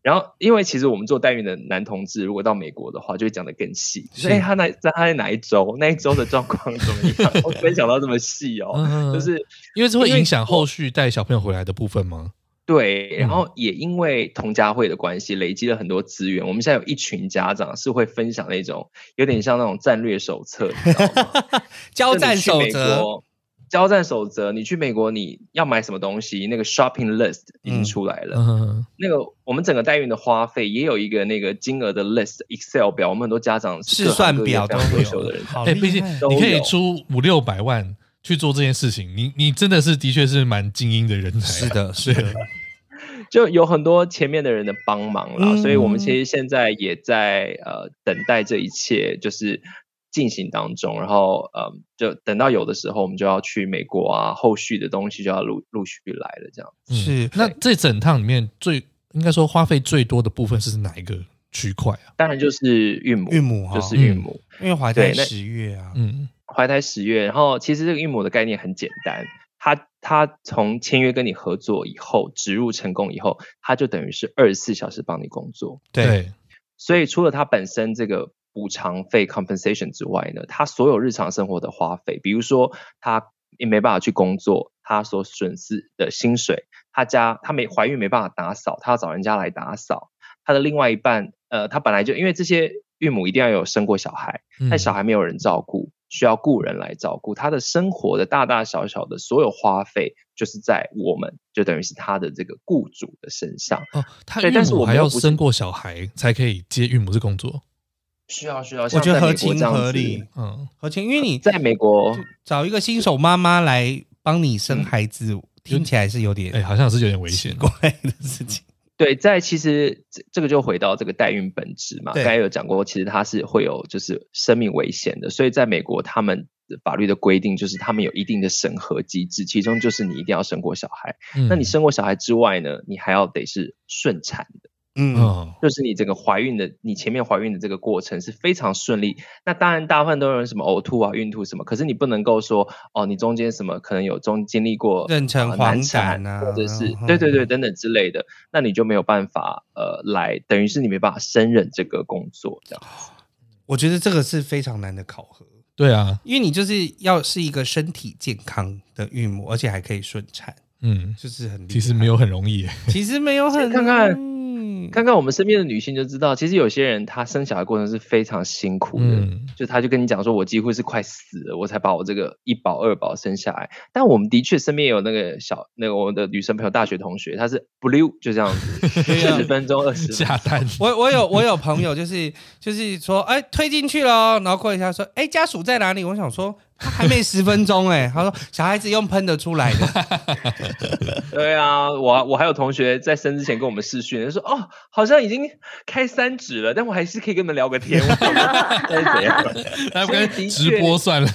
然后，因为其实我们做代孕的男同志，如果到美国的话，就会讲的更细。所以他那在他在哪一周，那一周的状况怎么样？我分享到这么细哦，嗯、就是因为这会影响后续带小朋友回来的部分吗？对，然后也因为同家会的关系，累积了很多资源。我们现在有一群家长是会分享那种有点像那种战略手册，你知道吗？交战守则。交战守则，你去美国你要买什么东西？那个 shopping list 已经出来了。嗯、那个我们整个代孕的花费也有一个那个金额的 list Excel 表，我们很多家长试算表都优秀的人，哎，毕竟你可以出五六百万去做这件事情，你你真的是的确是蛮精英的人才。是的，是的，就有很多前面的人的帮忙了，嗯、所以我们其实现在也在呃等待这一切，就是。进行当中，然后嗯，就等到有的时候，我们就要去美国啊，后续的东西就要陆陆续来了，这样。是，那这整趟里面最应该说花费最多的部分是哪一个区块啊？当然就是孕母，孕母就是孕母，嗯、因为怀胎十月啊，嗯，怀胎十月。然后其实这个孕母的概念很简单，它它从签约跟你合作以后，植入成功以后，它就等于是二十四小时帮你工作。对，对所以除了它本身这个补偿费 compensation 之外呢，他所有日常生活的花费，比如说他也没办法去工作，他所损失的薪水。他家他没怀孕没办法打扫，他要找人家来打扫。他的另外一半，呃，他本来就因为这些孕母一定要有生过小孩，但小孩没有人照顾，需要雇人来照顾。他的生活的大大小小的所有花费，就是在我们就等于是他的这个雇主的身上。哦，她孕母还要生过小孩才可以接孕母这工作？需要需要，我觉得合情合理，嗯，合情，因为你在美国找一个新手妈妈来帮你生孩子。嗯听起来是有点，哎、欸，好像是有点危险怪的事情。对，在其实这这个就回到这个代孕本质嘛，刚才有讲过，其实它是会有就是生命危险的，所以在美国他们的法律的规定就是他们有一定的审核机制，其中就是你一定要生过小孩。嗯、那你生过小孩之外呢，你还要得是顺产的。嗯，就是你整个怀孕的，你前面怀孕的这个过程是非常顺利。那当然，大部分都有什么呕吐啊、孕吐什么，可是你不能够说哦，你中间什么可能有中经历过妊娠、难产啊，或者是对对对等等之类的，那你就没有办法呃来，等于是你没办法胜任这个工作这样。我觉得这个是非常难的考核。对啊，因为你就是要是一个身体健康的孕母，而且还可以顺产，嗯，就是很其实没有很容易，其实没有很看看。看看我们身边的女性就知道，其实有些人她生小孩过程是非常辛苦的，嗯、就她就跟你讲说，我几乎是快死了，我才把我这个一宝二宝生下来。但我们的确身边有那个小那个我们的女生朋友，大学同学，她是 blue 就这样子，十分钟二十下单。我我有我有朋友就是就是说，哎、欸，推进去了，然后过一下说，哎、欸，家属在哪里？我想说。他还没十分钟哎，他说小孩子用喷的出来的。对啊，我我还有同学在生之前跟我们视讯，他说哦，好像已经开三指了，但我还是可以跟你们聊个天。那是 怎样？来跟直播算了。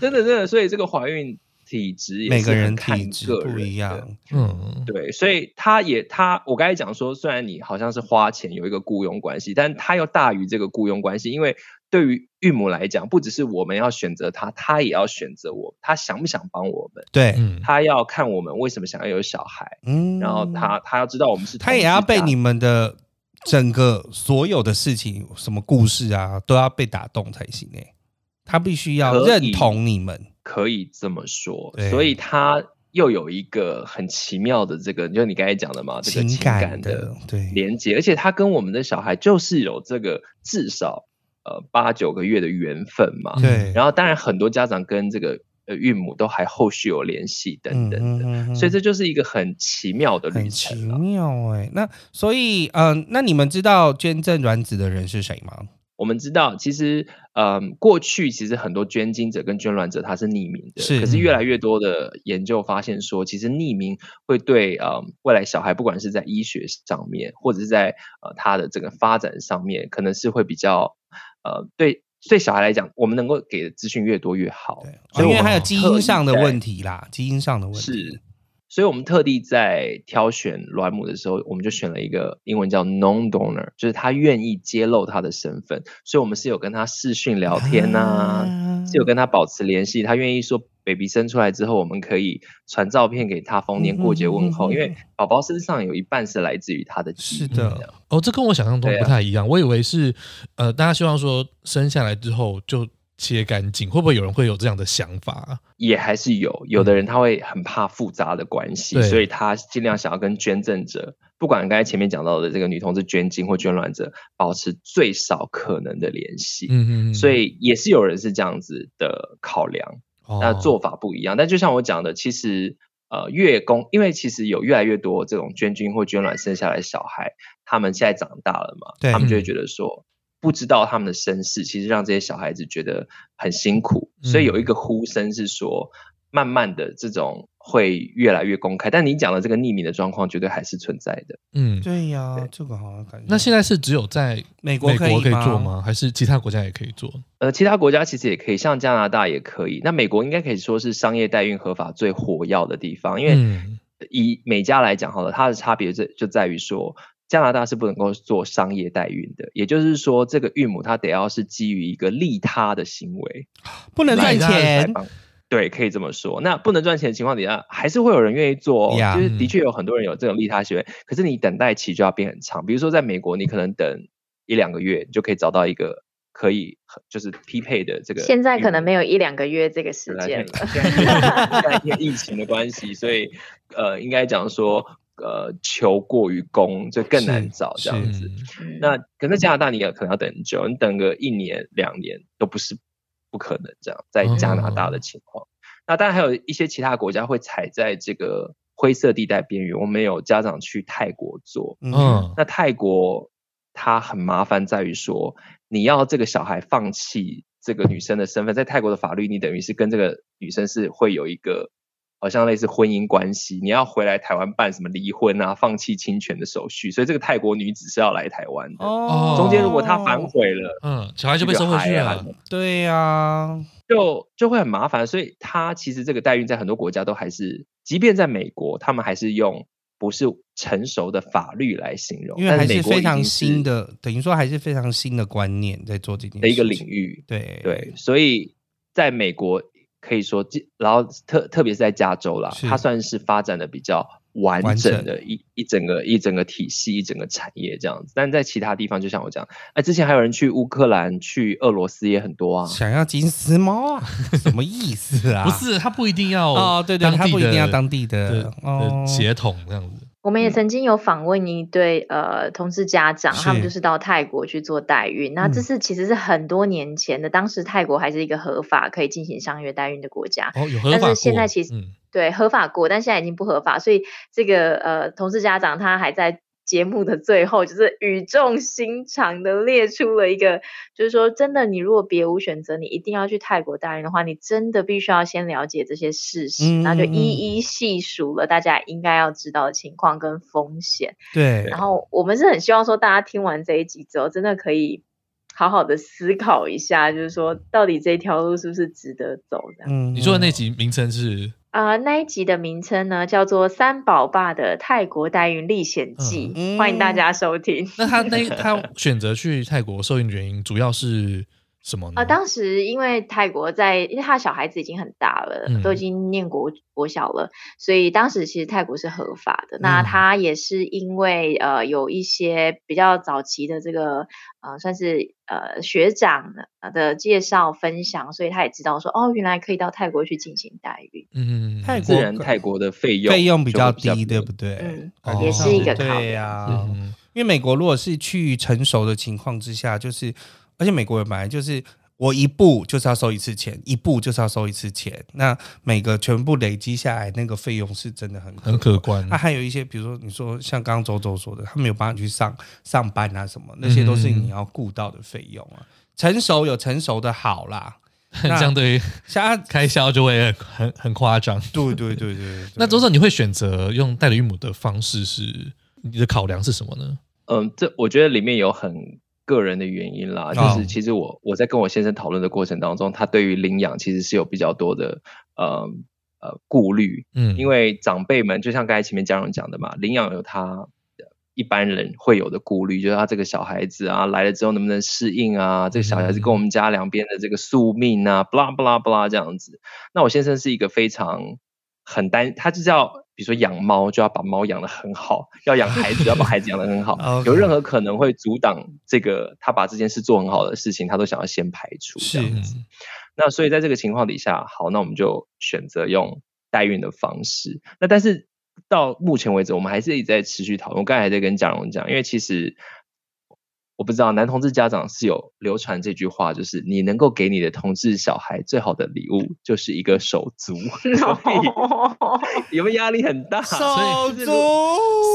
真的真的，所以这个怀孕体质也是每个人体质不一样。嗯，对，所以他也他我刚才讲说，虽然你好像是花钱有一个雇佣关系，但他又大于这个雇佣关系，因为。对于孕母来讲，不只是我们要选择他，他也要选择我。他想不想帮我们？对，他要看我们为什么想要有小孩。嗯，然后他他要知道我们是，他也要被你们的整个所有的事情，什么故事啊，都要被打动才行。哎，他必须要认同你们，可以，可以这么说。所以他又有一个很奇妙的这个，就你刚才讲的嘛，这个情感的对连接，而且他跟我们的小孩就是有这个至少。呃，八九个月的缘分嘛，对。然后当然很多家长跟这个呃孕母都还后续有联系等等的，嗯嗯嗯，所以这就是一个很奇妙的旅程。奇妙哎，那所以嗯、呃，那你们知道捐赠卵子的人是谁吗？我们知道，其实嗯、呃，过去其实很多捐精者跟捐卵者他是匿名的，是。可是越来越多的研究发现说，其实匿名会对呃未来小孩，不管是在医学上面，或者是在呃他的这个发展上面，可能是会比较。呃，对，对小孩来讲，我们能够给的资讯越多越好。对，所以因为还有基因上的问题啦，基因上的问题是，所以我们特地在挑选卵母的时候，我们就选了一个英文叫 non-donor，就是他愿意揭露他的身份，所以我们是有跟他视讯聊天呐、啊，啊、是有跟他保持联系，他愿意说。baby 生出来之后，我们可以传照片给他，逢年过节问候。嗯嗯嗯嗯，因为宝宝身上有一半是来自于他的。是的，哦，这跟我想象中不太一样。啊、我以为是，呃，大家希望说生下来之后就切干净，会不会有人会有这样的想法？也还是有，有的人他会很怕复杂的关系，嗯、所以他尽量想要跟捐赠者，不管刚才前面讲到的这个女同志捐精或捐卵者，保持最少可能的联系。嗯嗯嗯，所以也是有人是这样子的考量。那做法不一样，但就像我讲的，其实呃，月供，因为其实有越来越多这种捐精或捐卵生下来的小孩，他们现在长大了嘛，他们就会觉得说，不知道他们的身世，其实让这些小孩子觉得很辛苦，所以有一个呼声是说，慢慢的这种。会越来越公开，但你讲的这个匿名的状况绝对还是存在的。嗯，对呀，对这个好像感觉。那现在是只有在美国可以做吗？还是其他国家也可以做？呃，其他国家其实也可以，像加拿大也可以。那美国应该可以说是商业代孕合法最活跃的地方，因为以美加来讲好了，它的差别就就在于说，加拿大是不能够做商业代孕的，也就是说，这个孕母她得要是基于一个利他的行为，不能赚钱。对，可以这么说。那不能赚钱的情况底下，还是会有人愿意做。Yeah. 就是的确有很多人有这种利他行为，可是你等待期就要变很长。比如说在美国，你可能等一两个月，你就可以找到一个可以就是匹配的这个。现在可能没有一两个月这个时间了。现在因为疫情的关系，所以呃，应该讲说呃，求过于供就更难找这样子。那可是加拿大，你也可能要等很久，你等个一年两年都不是。不可能这样，在加拿大的情况。哦、那当然还有一些其他国家会踩在这个灰色地带边缘。我们有家长去泰国做，嗯，那泰国它很麻烦，在于说你要这个小孩放弃这个女生的身份，在泰国的法律，你等于是跟这个女生是会有一个。好像类似婚姻关系，你要回来台湾办什么离婚啊、放弃侵权的手续，所以这个泰国女子是要来台湾的。哦，中间如果她反悔了，嗯，小孩就被收回去了。对呀、啊，就就会很麻烦。所以她其实这个代孕在很多国家都还是，即便在美国，他们还是用不是成熟的法律来形容，因为还是非常新的，等于说还是非常新的观念在做这件事的一个领域。对对，所以在美国。可以说，然后特特别是在加州啦，它算是发展的比较完整的一一整个一整个体系，一整个产业这样子。但在其他地方，就像我讲，哎，之前还有人去乌克兰、去俄罗斯也很多啊，想要金丝猫啊，什么意思啊？不是，他不一定要哦，对对，他不一定要当地的血统这样子。我们也曾经有访问一对呃同事家长，他们就是到泰国去做代孕。那这是其实是很多年前的，当时泰国还是一个合法可以进行商业代孕的国家。哦，有合法。但是现在其实、嗯、对合法过，但现在已经不合法。所以这个呃同事家长他还在。节目的最后，就是语重心长的列出了一个，就是说，真的，你如果别无选择，你一定要去泰国代孕的话，你真的必须要先了解这些事实，那、嗯、就一一细数了大家应该要知道的情况跟风险。对，然后我们是很希望说，大家听完这一集之后，真的可以好好的思考一下，就是说，到底这条路是不是值得走的？嗯，你说的那集名称是？啊、呃，那一集的名称呢，叫做《三宝爸的泰国代孕历险记》，嗯，欢迎大家收听。那他那他选择去泰国受孕的原因，主要是什么呢？啊、呃，当时因为泰国在，因为他的小孩子已经很大了，嗯、都已经念国国小了，所以当时其实泰国是合法的。嗯、那他也是因为呃有一些比较早期的这个呃算是。呃，学长的介绍分享，所以他也知道说，哦，原来可以到泰国去进行代孕。嗯，泰国人泰国的费用费用比较低，对不对？嗯，哦、也是一个考量。对呀、嗯，因为美国如果是去成熟的情况之下，就是，而且美国人本来就是。我一步就是要收一次钱，一步就是要收一次钱。那每个全部累积下来，那个费用是真的很很可观。那、啊、还有一些，比如说你说像刚刚周周说的，他没有办法去上上班啊什么，那些都是你要顾到的费用啊。成熟有成熟的好啦，相对于像开销就会很很夸张。对对对对，对。那周周你会选择用代理孕母的方式是你的考量是什么呢？嗯，这我觉得里面有很。个人的原因啦，就是其实我我在跟我先生讨论的过程当中，他对于领养其实是有比较多的呃呃顾虑，嗯，因为长辈们就像刚才前面家长讲的嘛，领养有他一般人会有的顾虑，就是他这个小孩子啊来了之后能不能适应啊，这个小孩子跟我们家两边的这个宿命啊，不啦不啦不啦这样子。那我先生是一个非常很担，他就叫。比如说养猫就要把猫养得很好，要养孩子要把孩子养得很好，有任何可能会阻挡这个他把这件事做很好的事情，他都想要先排除这样子。那所以在这个情况底下，好，那我们就选择用代孕的方式。那但是到目前为止，我们还是一直在持续讨论。我刚才还在跟蒋蓉讲，因为其实。我不知道男同志家长是有流传这句话，就是你能够给你的同志小孩最好的礼物就是一个手足 有没有压力很大？手足，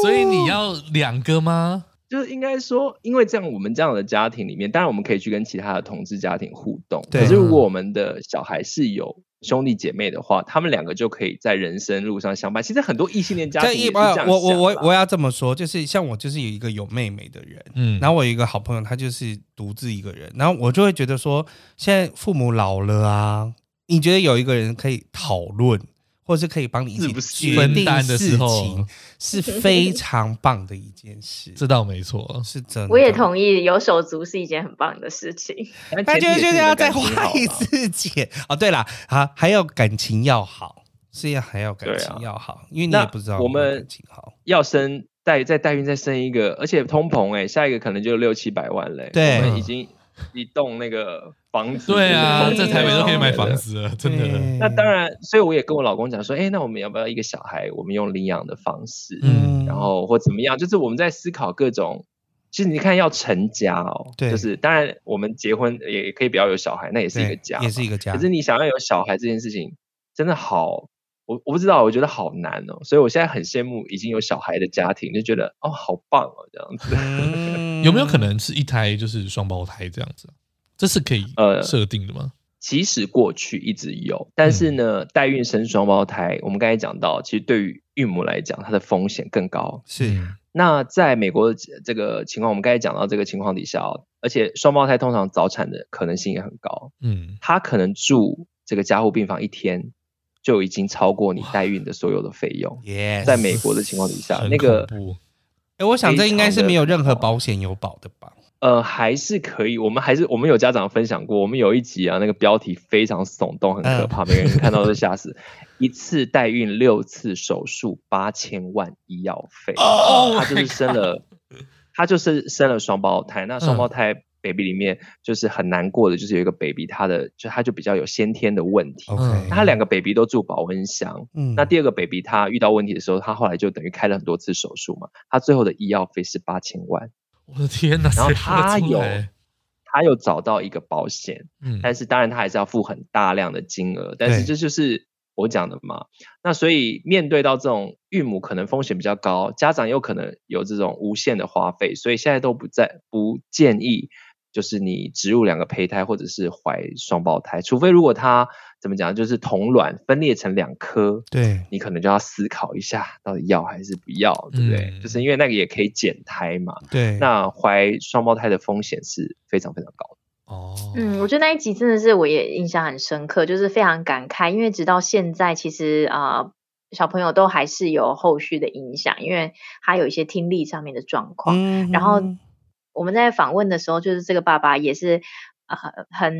所以你要两个吗？就是应该说，因为这样我们这样的家庭里面，当然我们可以去跟其他的同志家庭互动，可是如果我们的小孩是有。兄弟姐妹的话，他们两个就可以在人生路上相伴。其实很多异性恋家庭也是这样。我我我我要这么说，就是像我就是有一个有妹妹的人，嗯，然后我有一个好朋友，他就是独自一个人，然后我就会觉得说，现在父母老了啊，你觉得有一个人可以讨论，或是可以帮你一起分担的事情，是非常棒的一件事。这倒没错，是真的。我也同意，有手足是一件很棒的事情。那就就是要再花一次钱哦。对了，啊，还要感情要好，是要还要感情要好，因为你也不知道我们感情好要生代再代孕再生一个，而且通膨哎，下一个可能就六七百万嘞。对，我们已经。一栋那个房子，对啊，在台北都可以买房子了，真的。那当然，所以我也跟我老公讲说，哎、欸，那我们要不要一个小孩？我们用领养的方式，嗯，然后或怎么样？就是我们在思考各种。其实你看，要成家哦，对，就是当然我们结婚也可以不要有小孩，那也是一个家，也是一个家。可是你想要有小孩这件事情，真的好，我我不知道，我觉得好难哦。所以我现在很羡慕已经有小孩的家庭，就觉得哦，好棒哦，这样子。嗯、有没有可能是一胎就是双胞胎这样子？这是可以呃设定的吗？其实过去一直有，但是呢，代孕生双胞胎，我们刚才讲到，其实对于孕母来讲，它的风险更高。是。那在美国的这个情况，我们刚才讲到这个情况底下，而且双胞胎通常早产的可能性也很高。嗯。他可能住这个加护病房一天，就已经超过你代孕的所有的费用。Yes。在美国的情况底下，那个，哎，我想这应该是没有任何保险有保的吧？呃，还是可以。我们还是我们有家长分享过，我们有一集啊，那个标题非常耸动，很可怕，每个人看到都吓死。一次代孕六次手术八千万医药费，哦，他就是生了，他就是生了双胞胎。那双胞胎 baby 里面就是很难过的，就是有一个 baby，他的就他就比较有先天的问题。他两个 baby 都住保温箱。嗯，那第二个 baby 他遇到问题的时候，他后来就等于开了很多次手术嘛，他最后的医药费是八千万。我的天哪！然后他有，他有找到一个保险，嗯，但是当然他还是要付很大量的金额，但是这就是我讲的嘛。那所以面对到这种育母可能风险比较高，家长又可能有这种无限的花费，所以现在都不在不建议。就是你植入两个胚胎，或者是怀双胞胎，除非如果它怎么讲，就是同卵分裂成两颗，对，你可能就要思考一下，到底要还是不要，对不对？嗯、就是因为那个也可以减胎嘛。对，那怀双胞胎的风险是非常非常高的。哦，嗯，我觉得那一集真的是我也印象很深刻，就是非常感慨，因为直到现在，其实啊、呃，小朋友都还是有后续的影响，因为他有一些听力上面的状况，嗯、然后。我们在访问的时候，就是这个爸爸也是呃很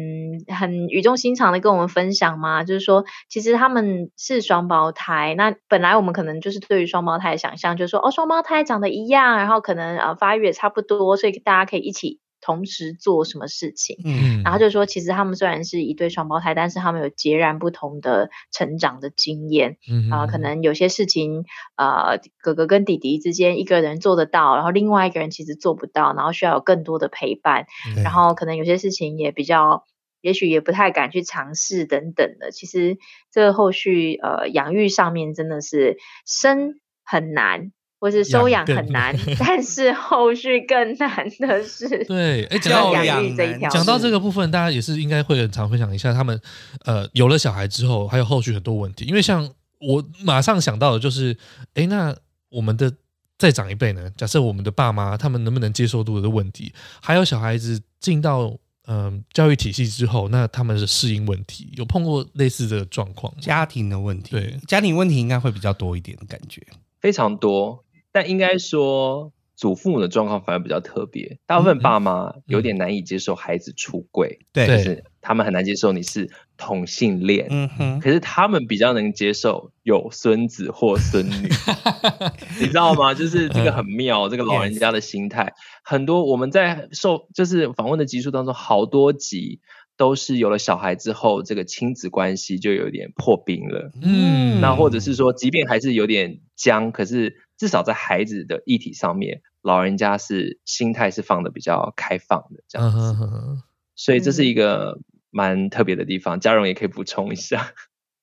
很语重心长的跟我们分享嘛，就是说其实他们是双胞胎，那本来我们可能就是对于双胞胎的想象，就是说哦双胞胎长得一样，然后可能呃发育也差不多，所以大家可以一起。同时做什么事情？嗯，然后就说，其实他们虽然是一对双胞胎，但是他们有截然不同的成长的经验。嗯啊、呃，可能有些事情，呃，哥哥跟弟弟之间一个人做得到，然后另外一个人其实做不到，然后需要有更多的陪伴。嗯、然后可能有些事情也比较，也许也不太敢去尝试等等的。其实这个后续呃养育上面真的是生很难。或是收养很难，但是后续更难的是，对，哎，讲到养育这一条，讲到这个部分，大家也是应该会很常分享一下，他们呃有了小孩之后，还有后续很多问题。因为像我马上想到的就是，哎，那我们的再长一辈呢？假设我们的爸妈他们能不能接受度的问题，还有小孩子进到嗯、呃、教育体系之后，那他们的适应问题，有碰过类似的状况？家庭的问题，对，家庭问题应该会比较多一点的感觉，非常多。但应该说，祖父母的状况反而比较特别。大部分爸妈有点难以接受孩子出柜，对、嗯，就是他们很难接受你是同性恋。嗯哼，可是他们比较能接受有孙子或孙女，你知道吗？就是这个很妙，这个老人家的心态。很多我们在受就是访问的集数当中，好多集都是有了小孩之后，这个亲子关系就有点破冰了。嗯，那或者是说，即便还是有点僵，可是。至少在孩子的议题上面，老人家是心态是放的比较开放的这样子，所以这是一个蛮特别的地方。嘉荣也可以补充一下。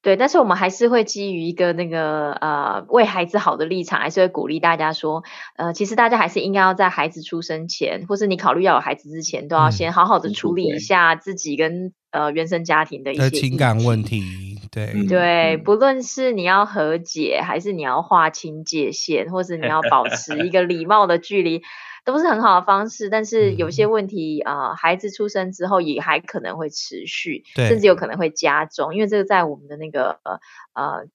对，但是我们还是会基于一个那个呃为孩子好的立场，还是会鼓励大家说，呃，其实大家还是应该要在孩子出生前，或是你考虑要有孩子之前，都要先好好的处理一下自己跟呃原生家庭的一些情感问题。对对，不论是你要和解，还是你要划清界限，或是你要保持一个礼貌的距离，都是很好的方式。但是有些问题啊、呃，孩子出生之后也还可能会持续，甚至有可能会加重，因为这个在我们的那个呃呃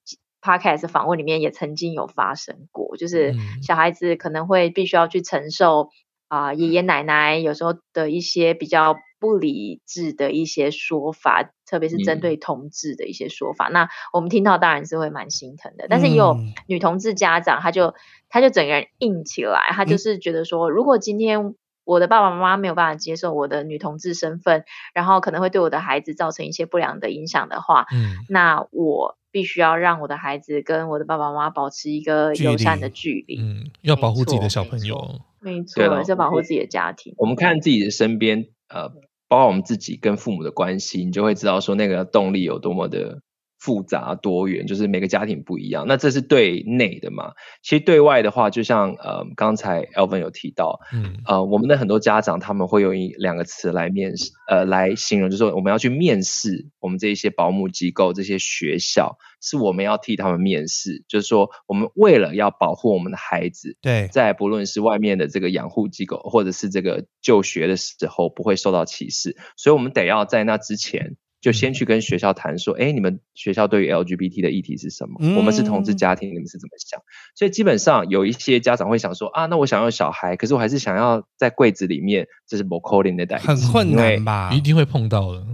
podcast 访问里面也曾经有发生过，就是小孩子可能会必须要去承受啊、呃、爷爷奶奶有时候的一些比较不理智的一些说法，特别是针对同志的一些说法。嗯、那我们听到当然是会蛮心疼的，但是也有女同志家长，他就他就整个人硬起来，他就是觉得说，如果今天我的爸爸妈妈没有办法接受我的女同志身份，然后可能会对我的孩子造成一些不良的影响的话，嗯，那我。必须要让我的孩子跟我的爸爸妈妈保持一个友善的距离，嗯，要保护自己的小朋友，没错，要保护自己的家庭。我们看自己的身边，呃，包括我们自己跟父母的关系，你就会知道说那个动力有多么的。复杂多元，就是每个家庭不一样。那这是对内的嘛？其实对外的话，就像呃刚才 Elvin 有提到，嗯呃，我们的很多家长他们会用一两个词来面试，呃，来形容，就是说我们要去面试我们这一些保姆机构、这些学校，是我们要替他们面试。就是说，我们为了要保护我们的孩子，对，在不论是外面的这个养护机构，或者是这个就学的时候，不会受到歧视，所以我们得要在那之前。就先去跟学校谈说，哎，你们学校对于 LGBT 的议题是什么？嗯、我们是同志家庭，你们是怎么想？所以基本上有一些家长会想说，啊，那我想要小孩，可是我还是想要在柜子里面，这是不可能的代很困难吧？一定会碰到的。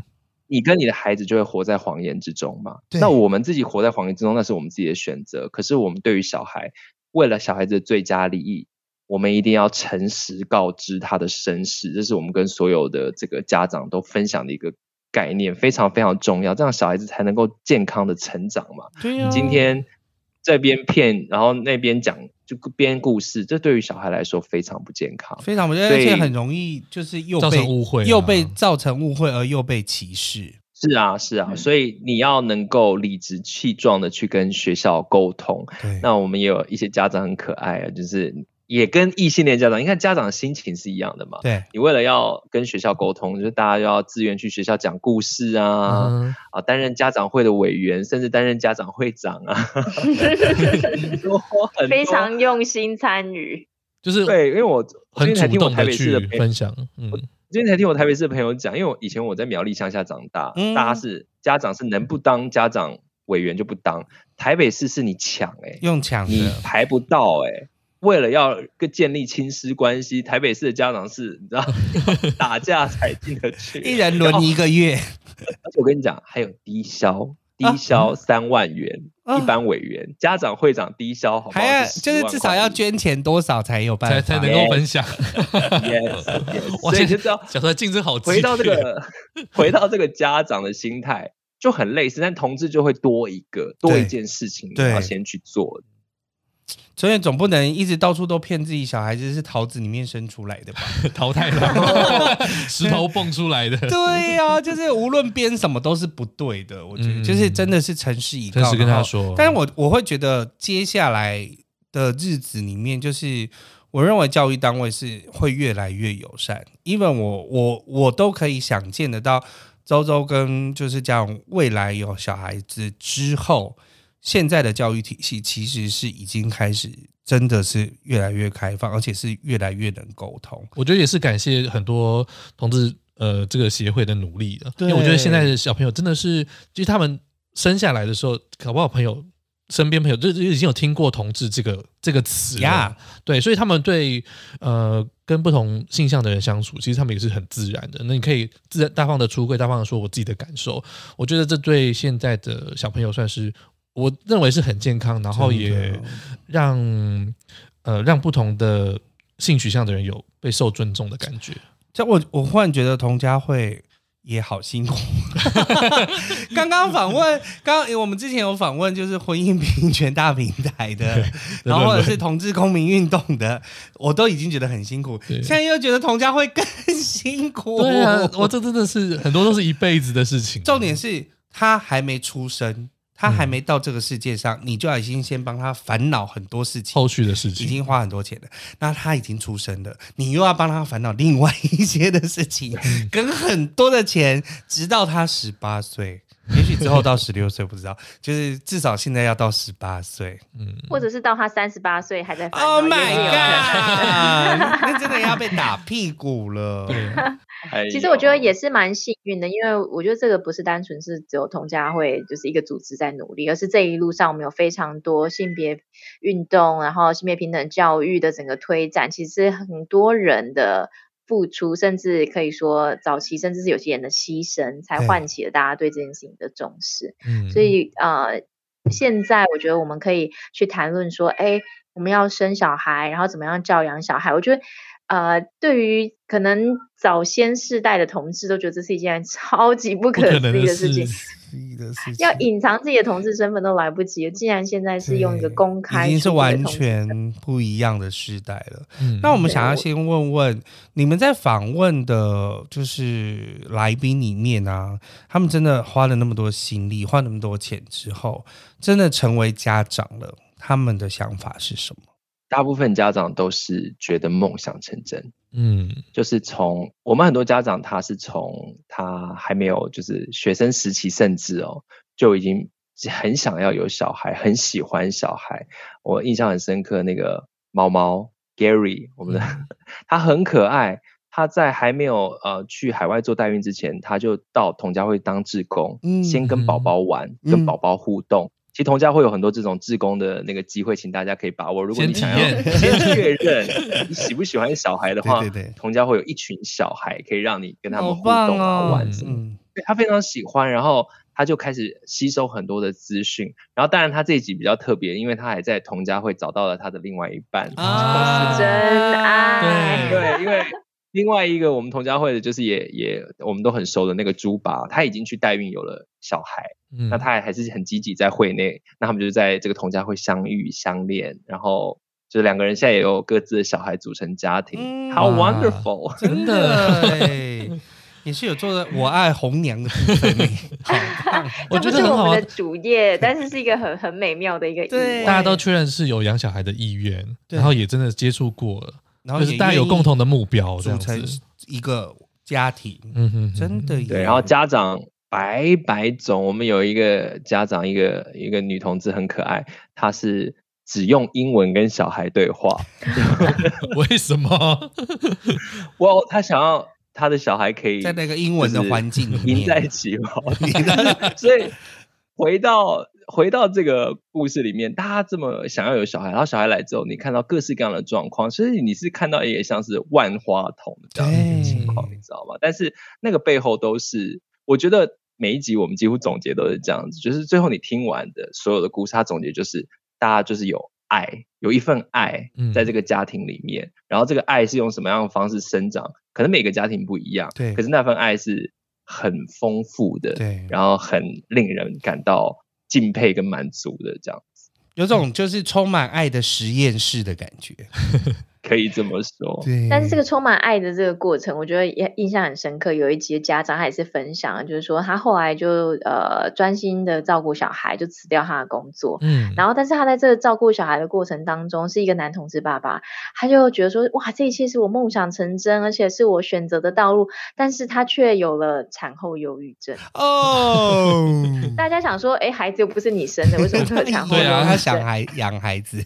你跟你的孩子就会活在谎言之中嘛？那我们自己活在谎言之中，那是我们自己的选择。可是我们对于小孩，为了小孩子的最佳利益，我们一定要诚实告知他的身世。这是我们跟所有的这个家长都分享的一个。概念非常非常重要，这样小孩子才能够健康的成长嘛。对呀、啊。今天这边骗，然后那边讲就编故事，这对于小孩来说非常不健康，非常不健康，而且很容易就是又被造成误会、啊，又被造成误会而又被歧视。是啊，是啊，所以你要能够理直气壮的去跟学校沟通。对。那我们也有一些家长很可爱啊，就是。也跟异性恋家长，你看家长的心情是一样的嘛？对，你为了要跟学校沟通，就是大家要自愿去学校讲故事啊，嗯、啊，担任家长会的委员，甚至担任家长会长啊，非常用心参与。就是对，因为我最近才听我台北市的分享，嗯，最近才听我台北市的朋友讲，因为我以前我在苗栗乡下长大，嗯、大家是家长是能不当家长委员就不当，台北市是你抢哎、欸，用抢你排不到哎、欸。为了要跟建立亲师关系，台北市的家长是，你知道，打架才进得去，一人轮一个月。而且我跟你讲，还有低消，低消三万元，啊、一般委员、啊、家长会长低消，好不好？还要就是至少要捐钱多少才有办法，才才能够分享。yes, yes, 所以就知道小时候竞争好。回到这个，回到这个家长的心态就很类似，但同志就会多一个多一件事情你要先去做。所以总不能一直到处都骗自己小孩子是桃子里面生出来的吧？桃太郎，石头蹦出来的。对呀、啊，就是无论编什么都是不对的。我觉得就是真的是诚实以告。诚实跟他说。但是我我会觉得接下来的日子里面，就是我认为教育单位是会越来越友善。因为我我我都可以想见得到，周周跟就是讲未来有小孩子之后。现在的教育体系其实是已经开始，真的是越来越开放，而且是越来越能沟通。我觉得也是感谢很多同志呃这个协会的努力的，因为我觉得现在的小朋友真的是，就是他们生下来的时候，搞不好朋友身边朋友就就已经有听过同志这个这个词呀.对，所以他们对呃跟不同性向的人相处，其实他们也是很自然的。那你可以自然大方的出柜，大方的说我自己的感受，我觉得这对现在的小朋友算是。我认为是很健康，然后也让呃让不同的性取向的人有被受尊重的感觉。这我我忽然觉得童佳慧也好辛苦。刚刚访问，刚刚我们之前有访问，就是婚姻平权大平台的，然后或者是同志公民运动的，我都已经觉得很辛苦。现在又觉得童佳慧更辛苦。对啊，我这真的是很多都是一辈子的事情。重点是他还没出生。他还没到这个世界上，你就已经先帮他烦恼很多事情，后续的事情已经花很多钱了。那他已经出生了，你又要帮他烦恼另外一些的事情，跟很多的钱，直到他十八岁。也许之后到十六岁不知道，就是至少现在要到十八岁，嗯，或者是到他三十八岁还在。Oh my god！那真的要被打屁股了。其实我觉得也是蛮幸运的，因为我觉得这个不是单纯是只有童家会就是一个组织在努力，而是这一路上我们有非常多性别运动，然后性别平等教育的整个推展，其实很多人的。付出，甚至可以说早期，甚至是有些人的牺牲，才唤起了大家对这件事情的重视。嗯，所以呃，现在我觉得我们可以去谈论说，哎，我们要生小孩，然后怎么样教养小孩。我觉得呃，对于可能早先世代的同志，都觉得这是一件 超级不可思议的事情。要隐藏自己的同志身份都来不及了，既然现在是用一个公开，已经是完全不一样的时代了。嗯、那我们想要先问问你们在访问的，就是来宾里面啊，他们真的花了那么多心力，花那么多钱之后，真的成为家长了，他们的想法是什么？大部分家长都是觉得梦想成真。嗯，就是从我们很多家长，他是从他还没有就是学生时期，甚至哦就已经很想要有小孩，很喜欢小孩。我印象很深刻，那个猫猫 Gary，我们的、嗯、他很可爱。他在还没有呃去海外做代孕之前，他就到同家会当志工，嗯、先跟宝宝玩，嗯、跟宝宝互动。其实同家会有很多这种志工的那个机会，请大家可以把握。如果你想要先确认你喜不喜欢小孩的话，对对对，同家会有一群小孩可以让你跟他们互动啊、哦、玩什么。嗯、他非常喜欢，然后他就开始吸收很多的资讯。然后当然他这一集比较特别，因为他还在同家会找到了他的另外一半，啊、真爱。对对，因为。另外一个我们同家会的，就是也也我们都很熟的那个猪爸，他已经去代孕有了小孩，嗯、那他也还是很积极在会内，那他们就是在这个同家会相遇相恋，然后就是两个人现在也有各自的小孩组成家庭，好、嗯、wonderful，真的，你是有做的我爱红娘的部分，好棒，我觉得是我们的主业，但是是一个很很美妙的一个，对，大家都确认是有养小孩的意愿，然后也真的接触过了。然后就是大家有共同的目标，组成一个家庭，嗯哼，真的对。然后家长百百种，我们有一个家长，一个一个女同志很可爱，她是只用英文跟小孩对话。为什么？我她想要她的小孩可以在那个英文的环境里面赢在起跑，所以回到。回到这个故事里面，大家这么想要有小孩，然后小孩来之后，你看到各式各样的状况，所以你是看到也像是万花筒这样的情况，你知道吗？但是那个背后都是，我觉得每一集我们几乎总结都是这样子，就是最后你听完的所有的故事，它总结就是大家就是有爱，有一份爱在这个家庭里面，嗯、然后这个爱是用什么样的方式生长？可能每个家庭不一样，对，可是那份爱是很丰富的，对，然后很令人感到。敬佩跟满足的这样子，有种就是充满爱的实验室的感觉。可以这么说，对。但是这个充满爱的这个过程，我觉得也印象很深刻。有一集家长他也是分享，就是说他后来就呃专心的照顾小孩，就辞掉他的工作。嗯。然后，但是他在这个照顾小孩的过程当中，是一个男同志爸爸，他就觉得说，哇，这一切是我梦想成真，而且是我选择的道路。但是他却有了产后忧郁症。哦。大家想说，哎，孩子又不是你生的，为什么会有产后忧郁症？对啊，他想孩养孩子。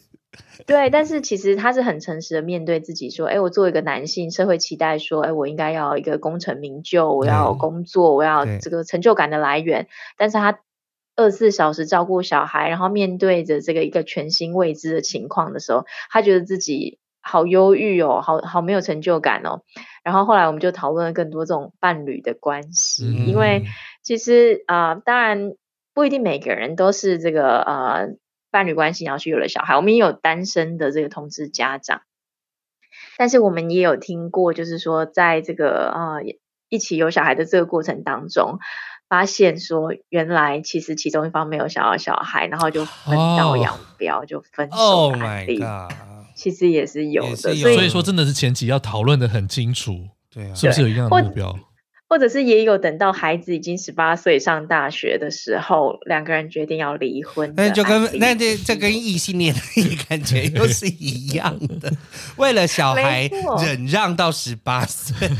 对，但是其实他是很诚实的面对自己，说：“哎，我作为一个男性，社会期待说，哎，我应该要一个功成名就，我要工作，我要这个成就感的来源。”但是他二十四小时照顾小孩，然后面对着这个一个全新未知的情况的时候，他觉得自己好忧郁哦，好好没有成就感哦。然后后来我们就讨论了更多这种伴侣的关系，嗯、因为其实啊、呃，当然不一定每个人都是这个呃。伴侣关系，然后去有了小孩，我们也有单身的这个同志家长，但是我们也有听过，就是说，在这个啊、呃、一起有小孩的这个过程当中，发现说，原来其实其中一方没有想要小孩，然后就分道扬镳，oh, 就分手，oh. 其实也是有的。有，所以，所以说，真的是前期要讨论的很清楚，对啊，是不是有一样的目标？或者是也有等到孩子已经十八岁上大学的时候，两个人决定要离婚。那就跟那这这跟异性恋的 感觉又是一样的，为了小孩忍让到十八岁。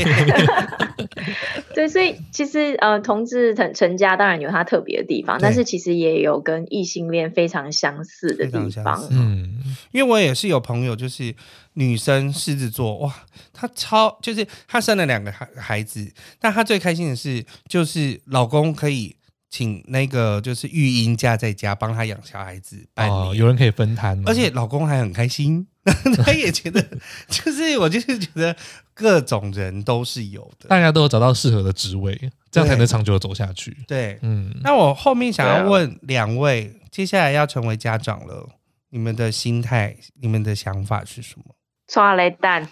对，所以其实呃，同志成成家当然有它特别的地方，但是其实也有跟异性恋非常相似的地方。嗯，因为我也是有朋友，就是女生狮子座，哇，她超就是她生了两个孩孩子，但她最开心的是，就是老公可以。请那个就是育婴假在家帮她养小孩子半年，哦，有人可以分摊，而且老公还很开心，他也觉得，就是我就是觉得各种人都是有的，大家都有找到适合的职位，这样才能长久的走下去。对，嗯，那我后面想要问两位，啊，接下来要成为家长了，你们的心态、你们的想法是什么？抓雷蛋，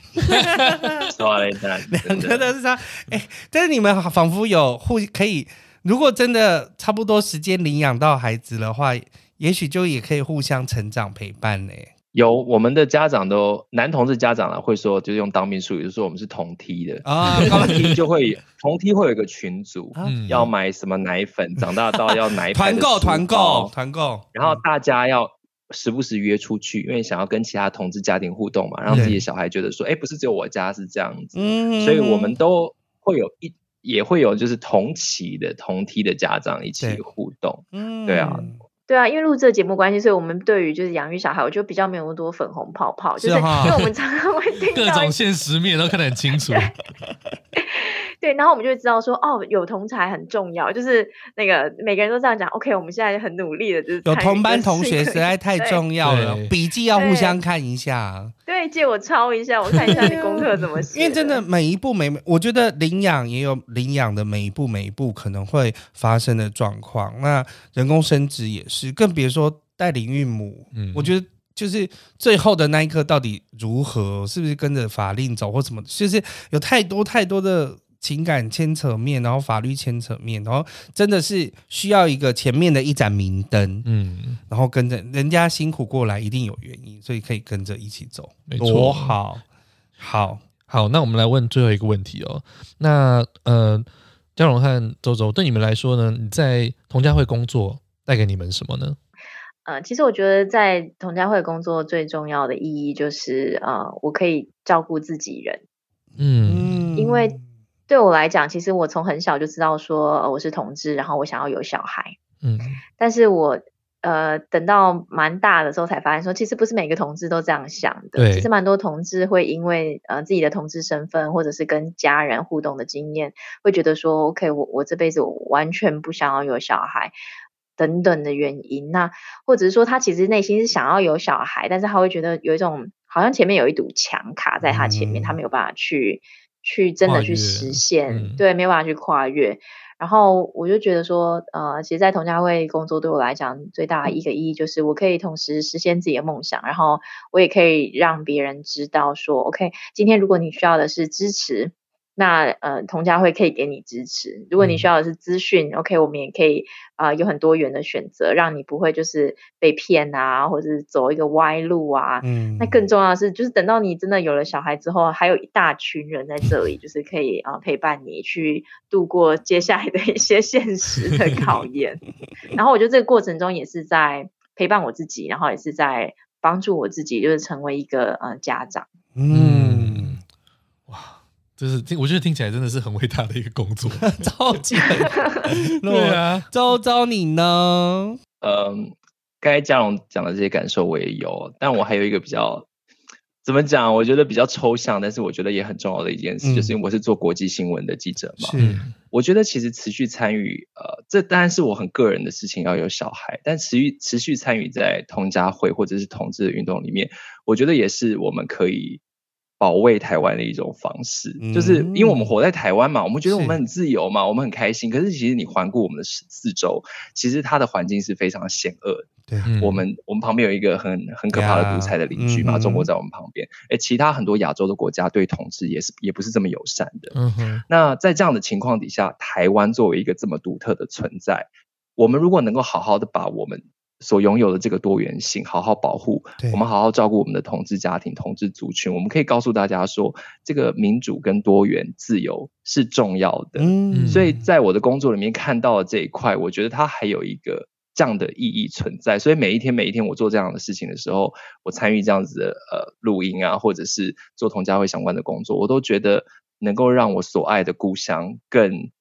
抓雷蛋，两个都是他，哎，欸，但是你们仿佛有互可以。如果真的差不多时间领养到孩子的话，也许就也可以互相成长陪伴呢。有我们的家长都男同志家长啊，会说就是用当兵术语，就是说我们是同梯的。啊，同梯就会同梯会有一个群组，嗯、要买什么奶粉，长大到要奶粉 团购团购团购，然后大家要时不时约出去，因为想要跟其他同志家庭互动嘛，让自己的小孩觉得说，哎、欸，不是只有我家是这样子，嗯、所以我们都会有一。也会有就是同期的同梯的家长一起互动，嗯，对啊，对啊，因为录这个节目关系，所以我们对于就是养育小孩，我就比较没有那么多粉红泡泡，是就是因为我们常常会 听到各种现实面都看得很清楚。对，然后我们就会知道说，哦，有同才很重要，就是那个每个人都这样讲。OK，我们现在很努力的，就是有同班同学实在太重要了，笔记要互相看一下。对，借我抄一下，我看一下你功课怎么写。因为真的每一步每，我觉得领养也有领养的每一步每一步可能会发生的状况。那人工生殖也是，更别说代理孕母。嗯，我觉得就是最后的那一刻到底如何，是不是跟着法令走或什么，就是有太多太多的。情感牵扯面，然后法律牵扯面，然后真的是需要一个前面的一盏明灯，嗯，然后跟着人家辛苦过来，一定有原因，所以可以跟着一起走，没错，多好，好，好，那我们来问最后一个问题哦，那呃，嘉荣和周周，对你们来说呢，你在同家会工作带给你们什么呢？呃，其实我觉得在同家会工作最重要的意义就是，呃，我可以照顾自己人，嗯，因为。对我来讲，其实我从很小就知道说，呃，我是同志，然后我想要有小孩。嗯，但是我呃等到蛮大的时候才发现说，其实不是每个同志都这样想的。对，其实蛮多同志会因为呃自己的同志身份，或者是跟家人互动的经验，会觉得说，OK，我我这辈子我完全不想要有小孩等等的原因。那或者是说，他其实内心是想要有小孩，但是他会觉得有一种好像前面有一堵墙卡在他前面，嗯，他没有办法去。去真的去实现，嗯、对，没有办法去跨越。然后我就觉得说，呃，其实，在同家会工作对我来讲最大的一个意义，就是我可以同时实现自己的梦想，然后我也可以让别人知道说，OK，今天如果你需要的是支持。那呃，同家会可以给你支持。如果你需要的是资讯，嗯，OK，我们也可以啊，呃，有很多元的选择，让你不会就是被骗啊，或者是走一个歪路啊。嗯。那更重要的是，就是等到你真的有了小孩之后，还有一大群人在这里，就是可以啊，呃，陪伴你去度过接下来的一些现实的考验。然后我觉得这个过程中也是在陪伴我自己，然后也是在帮助我自己，就是成为一个呃家长。嗯。哇。就是听，我觉得听起来真的是很伟大的一个工作，超级。对啊，周周你呢？嗯，刚才嘉荣讲的这些感受我也有，但我还有一个比较怎么讲？我觉得比较抽象，但是我觉得也很重要的一件事，嗯、就是因为我是做国际新闻的记者嘛。是，我觉得其实持续参与，呃，这当然是我很个人的事情，要有小孩，但持续持续参与在同家会或者是同志的运动里面，我觉得也是我们可以。保卫台湾的一种方式，就是因为我们活在台湾嘛，我们觉得我们很自由嘛，我们很开心。可是其实你环顾我们的四四周，其实它的环境是非常险恶的。对，我们我们旁边有一个很很可怕的独裁的邻居嘛，中国在我们旁边。诶，其他很多亚洲的国家对同志也是也不是这么友善的。嗯哼。那在这样的情况底下，台湾作为一个这么独特的存在，我们如果能够好好的把我们。所拥有的这个多元性，好好保护，我们好好照顾我们的同志家庭、同志族群。我们可以告诉大家说，这个民主跟多元、自由是重要的。嗯，所以在我的工作里面看到了这一块，我觉得它还有一个这样的意义存在。所以每一天、每一天我做这样的事情的时候，我参与这样子的呃录音啊，或者是做同家会相关的工作，我都觉得能够让我所爱的故乡更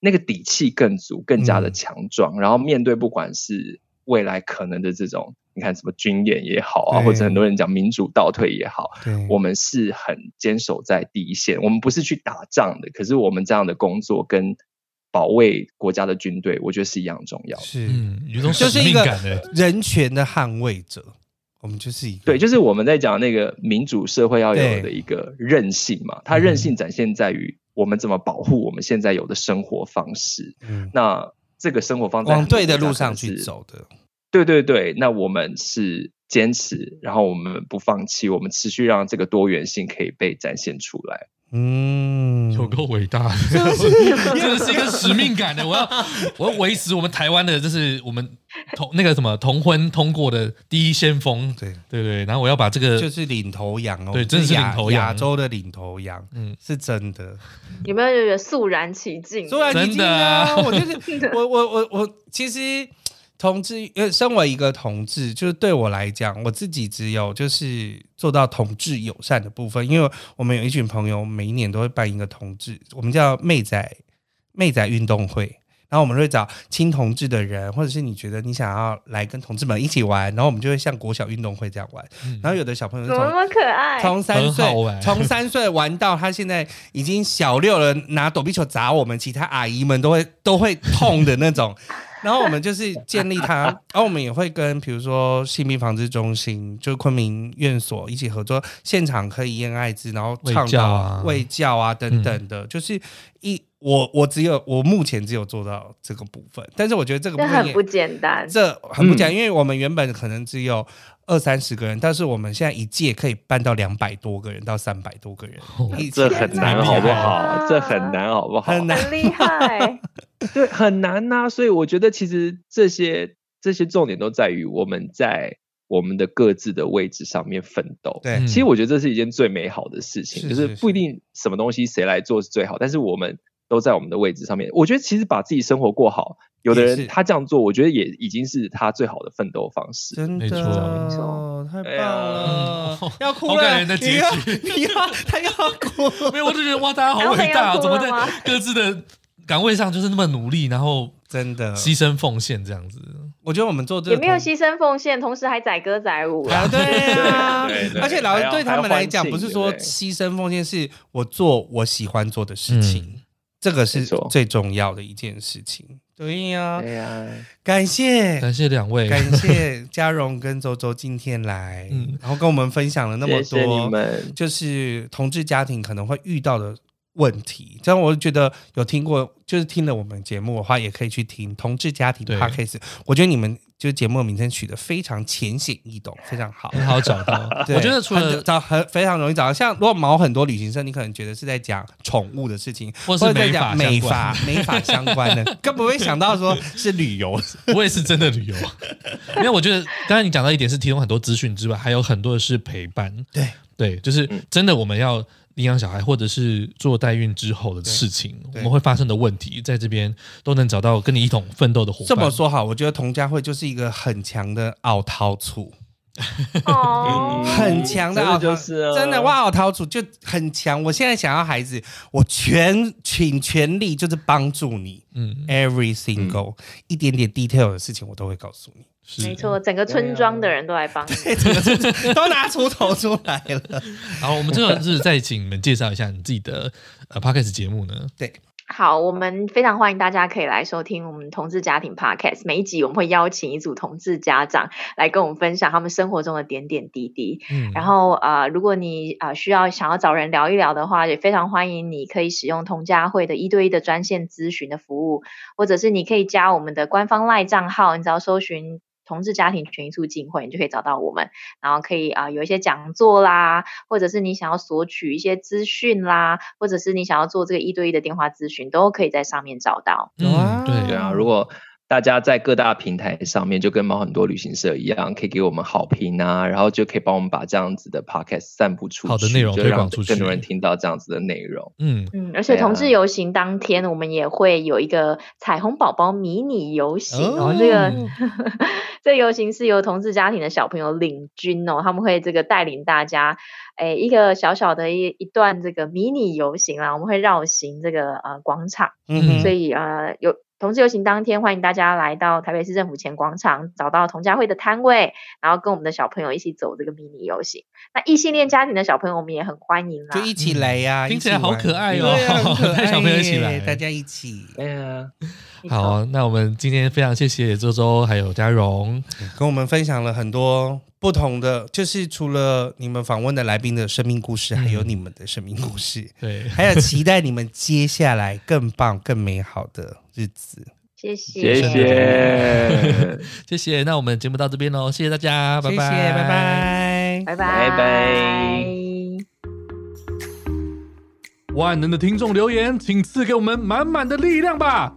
那个底气更足，更加的强壮，嗯、然后面对不管是未来可能的这种，你看什么军演也好啊，或者很多人讲民主倒退也好，我们是很坚守在第一线。我们不是去打仗的，可是我们这样的工作跟保卫国家的军队，我觉得是一样重要。是，就是一个人权的捍卫者。我们就是一个对，就是我们在讲那个民主社会要有的一个韧性嘛。它韧性展现在于我们怎么保护我们现在有的生活方式。嗯，那这个生活方式往对的路上去走的。对对对，那我们是坚持，然后我们不放弃，我们持续让这个多元性可以被展现出来。嗯，有够伟大的，真的是一个使命感的。我要，我要维持我们台湾的，就是我们同那个什么同婚通过的第一先锋。对对对，然后我要把这个就是领头羊哦，对，真是领头羊，亚洲的领头羊，嗯，是真的。有没有觉得肃然起敬？肃然起敬啊！我就是我我我我其实。同志，呃，身为一个同志，就是对我来讲，我自己只有就是做到同志友善的部分，因为我们有一群朋友，每一年都会办一个同志，我们叫妹仔妹仔运动会，然后我们会找亲同志的人，或者是你觉得你想要来跟同志们一起玩，然后我们就会像国小运动会这样玩，嗯、然后有的小朋友怎么那么可爱，从三岁从三岁玩到他现在已经小六了，拿躲避球砸我们，其他阿姨们都会都会痛的那种。然后我们就是建立他，然后我们也会跟比如说性病防治中心，就是昆明院所一起合作，现场可以验艾滋，然后倡导卫教啊等等的，就是一我我只有我目前只有做到这个部分，但是我觉得这个部分很不简单，这很不简单，因为我们原本可能只有二三十个人，但是我们现在一届可以办到两百多个人到三百多个人，这很难好不好？这很难好不好？很难，很厉害。对，很难呐、啊，所以我觉得其实这些这些重点都在于我们在我们的各自的位置上面奋斗。对，其实我觉得这是一件最美好的事情，是是是，就是不一定什么东西谁来做是最好，但是我们都在我们的位置上面。我觉得其实把自己生活过好，有的人他这样做，我觉得也已经是他最好的奋斗方式。真的，没错，太棒了，哎、要哭了，好感人的结局，你要他要哭，没有，我就觉得哇，大家好伟大啊，怎么在各自的。岗位上就是那么努力，然后真的牺牲奉献这样子。我觉得我们做这个也没有牺牲奉献，同时还载歌载舞啊。对啊，而且老师对他们来讲，不是说牺牲奉献，是我做我喜欢做的事情，嗯、这个是最重要的一件事情。对呀，对呀，感谢。感谢两位，感谢 嘉荣跟周周今天来，嗯，然后跟我们分享了那么多，谢谢，就是同志家庭可能会遇到的。问题，这样我觉得有听过，就是听了我们节目的话，也可以去听同志家庭 Podcast。我觉得你们就是节目的名称取得非常浅显易懂，非常好，很好找到。我觉得除了找很非常容易找到，像如果毛很多旅行社，你可能觉得是在讲宠物的事情，或是在讲美发美发相关的，更不会想到说是旅游。我也是真的旅游，因为我觉得刚才你讲到一点是提供很多资讯之外，还有很多的是陪伴。对对，就是真的我们要。领养小孩，或者是做代孕之后的事情，我们会发生的问题，在这边都能找到跟你一同奋斗的伙伴。这么说好，我觉得童家慧就是一个很强的奥陶处，哦，很强的奥陶处，真的哇，奥陶处就很强。我现在想要孩子，我全倾全力就是帮助你，嗯，every single、嗯、一点点 detail 的事情，我都会告诉你。没错，整个村庄的人都来帮你，都拿出头出来了。好，我们这个是再请你们介绍一下你自己的呃 Podcast 节目呢？对，好，我们非常欢迎大家可以来收听我们同志家庭 Podcast。每一集我们会邀请一组同志家长来跟我们分享他们生活中的点点滴滴。嗯，然后呃，如果你呃需要想要找人聊一聊的话，也非常欢迎你可以使用同家会的一对一的专线咨询的服务，或者是你可以加我们的官方 LINE 账号，你只要搜寻。同志家庭权益促进会，你就可以找到我们，然后可以啊、呃、有一些讲座啦，或者是你想要索取一些资讯啦，或者是你想要做这个一对一的电话咨询，都可以在上面找到。嗯，对对啊，如果大家在各大平台上面，就跟猫很多旅行社一样，可以给我们好评啊，然后就可以帮我们把这样子的 podcast 散布出去，好的内容推广出去，更多人听到这样子的内容。嗯嗯，而且同志游行当天，我们也会有一个彩虹宝宝迷你游行哦，哦这个 这游行是由同志家庭的小朋友领军哦，他们会这个带领大家，诶一个小小的一一段这个迷你游行啦，我们会绕行这个呃广场，嗯，所以呃有。同志游行当天，欢迎大家来到台北市政府前广场，找到同家会的摊位，然后跟我们的小朋友一起走这个迷你游行。那异性恋家庭的小朋友，我们也很欢迎啊，就一起来呀、啊，听起来好可爱哦，带小朋友一起来，大家一起，哎呀，好，那我们今天非常谢谢周周还有嘉荣，跟我们分享了很多。不同的就是除了你们访问的来宾的生命故事，嗯，还有你们的生命故事，对，还有期待你们接下来更棒、更美好的日子。谢谢，谢谢，谢谢。那我们节目到这边喽，谢谢大家，拜拜，拜拜，拜拜，拜拜。万能的听众留言，请赐给我们满满的力量吧。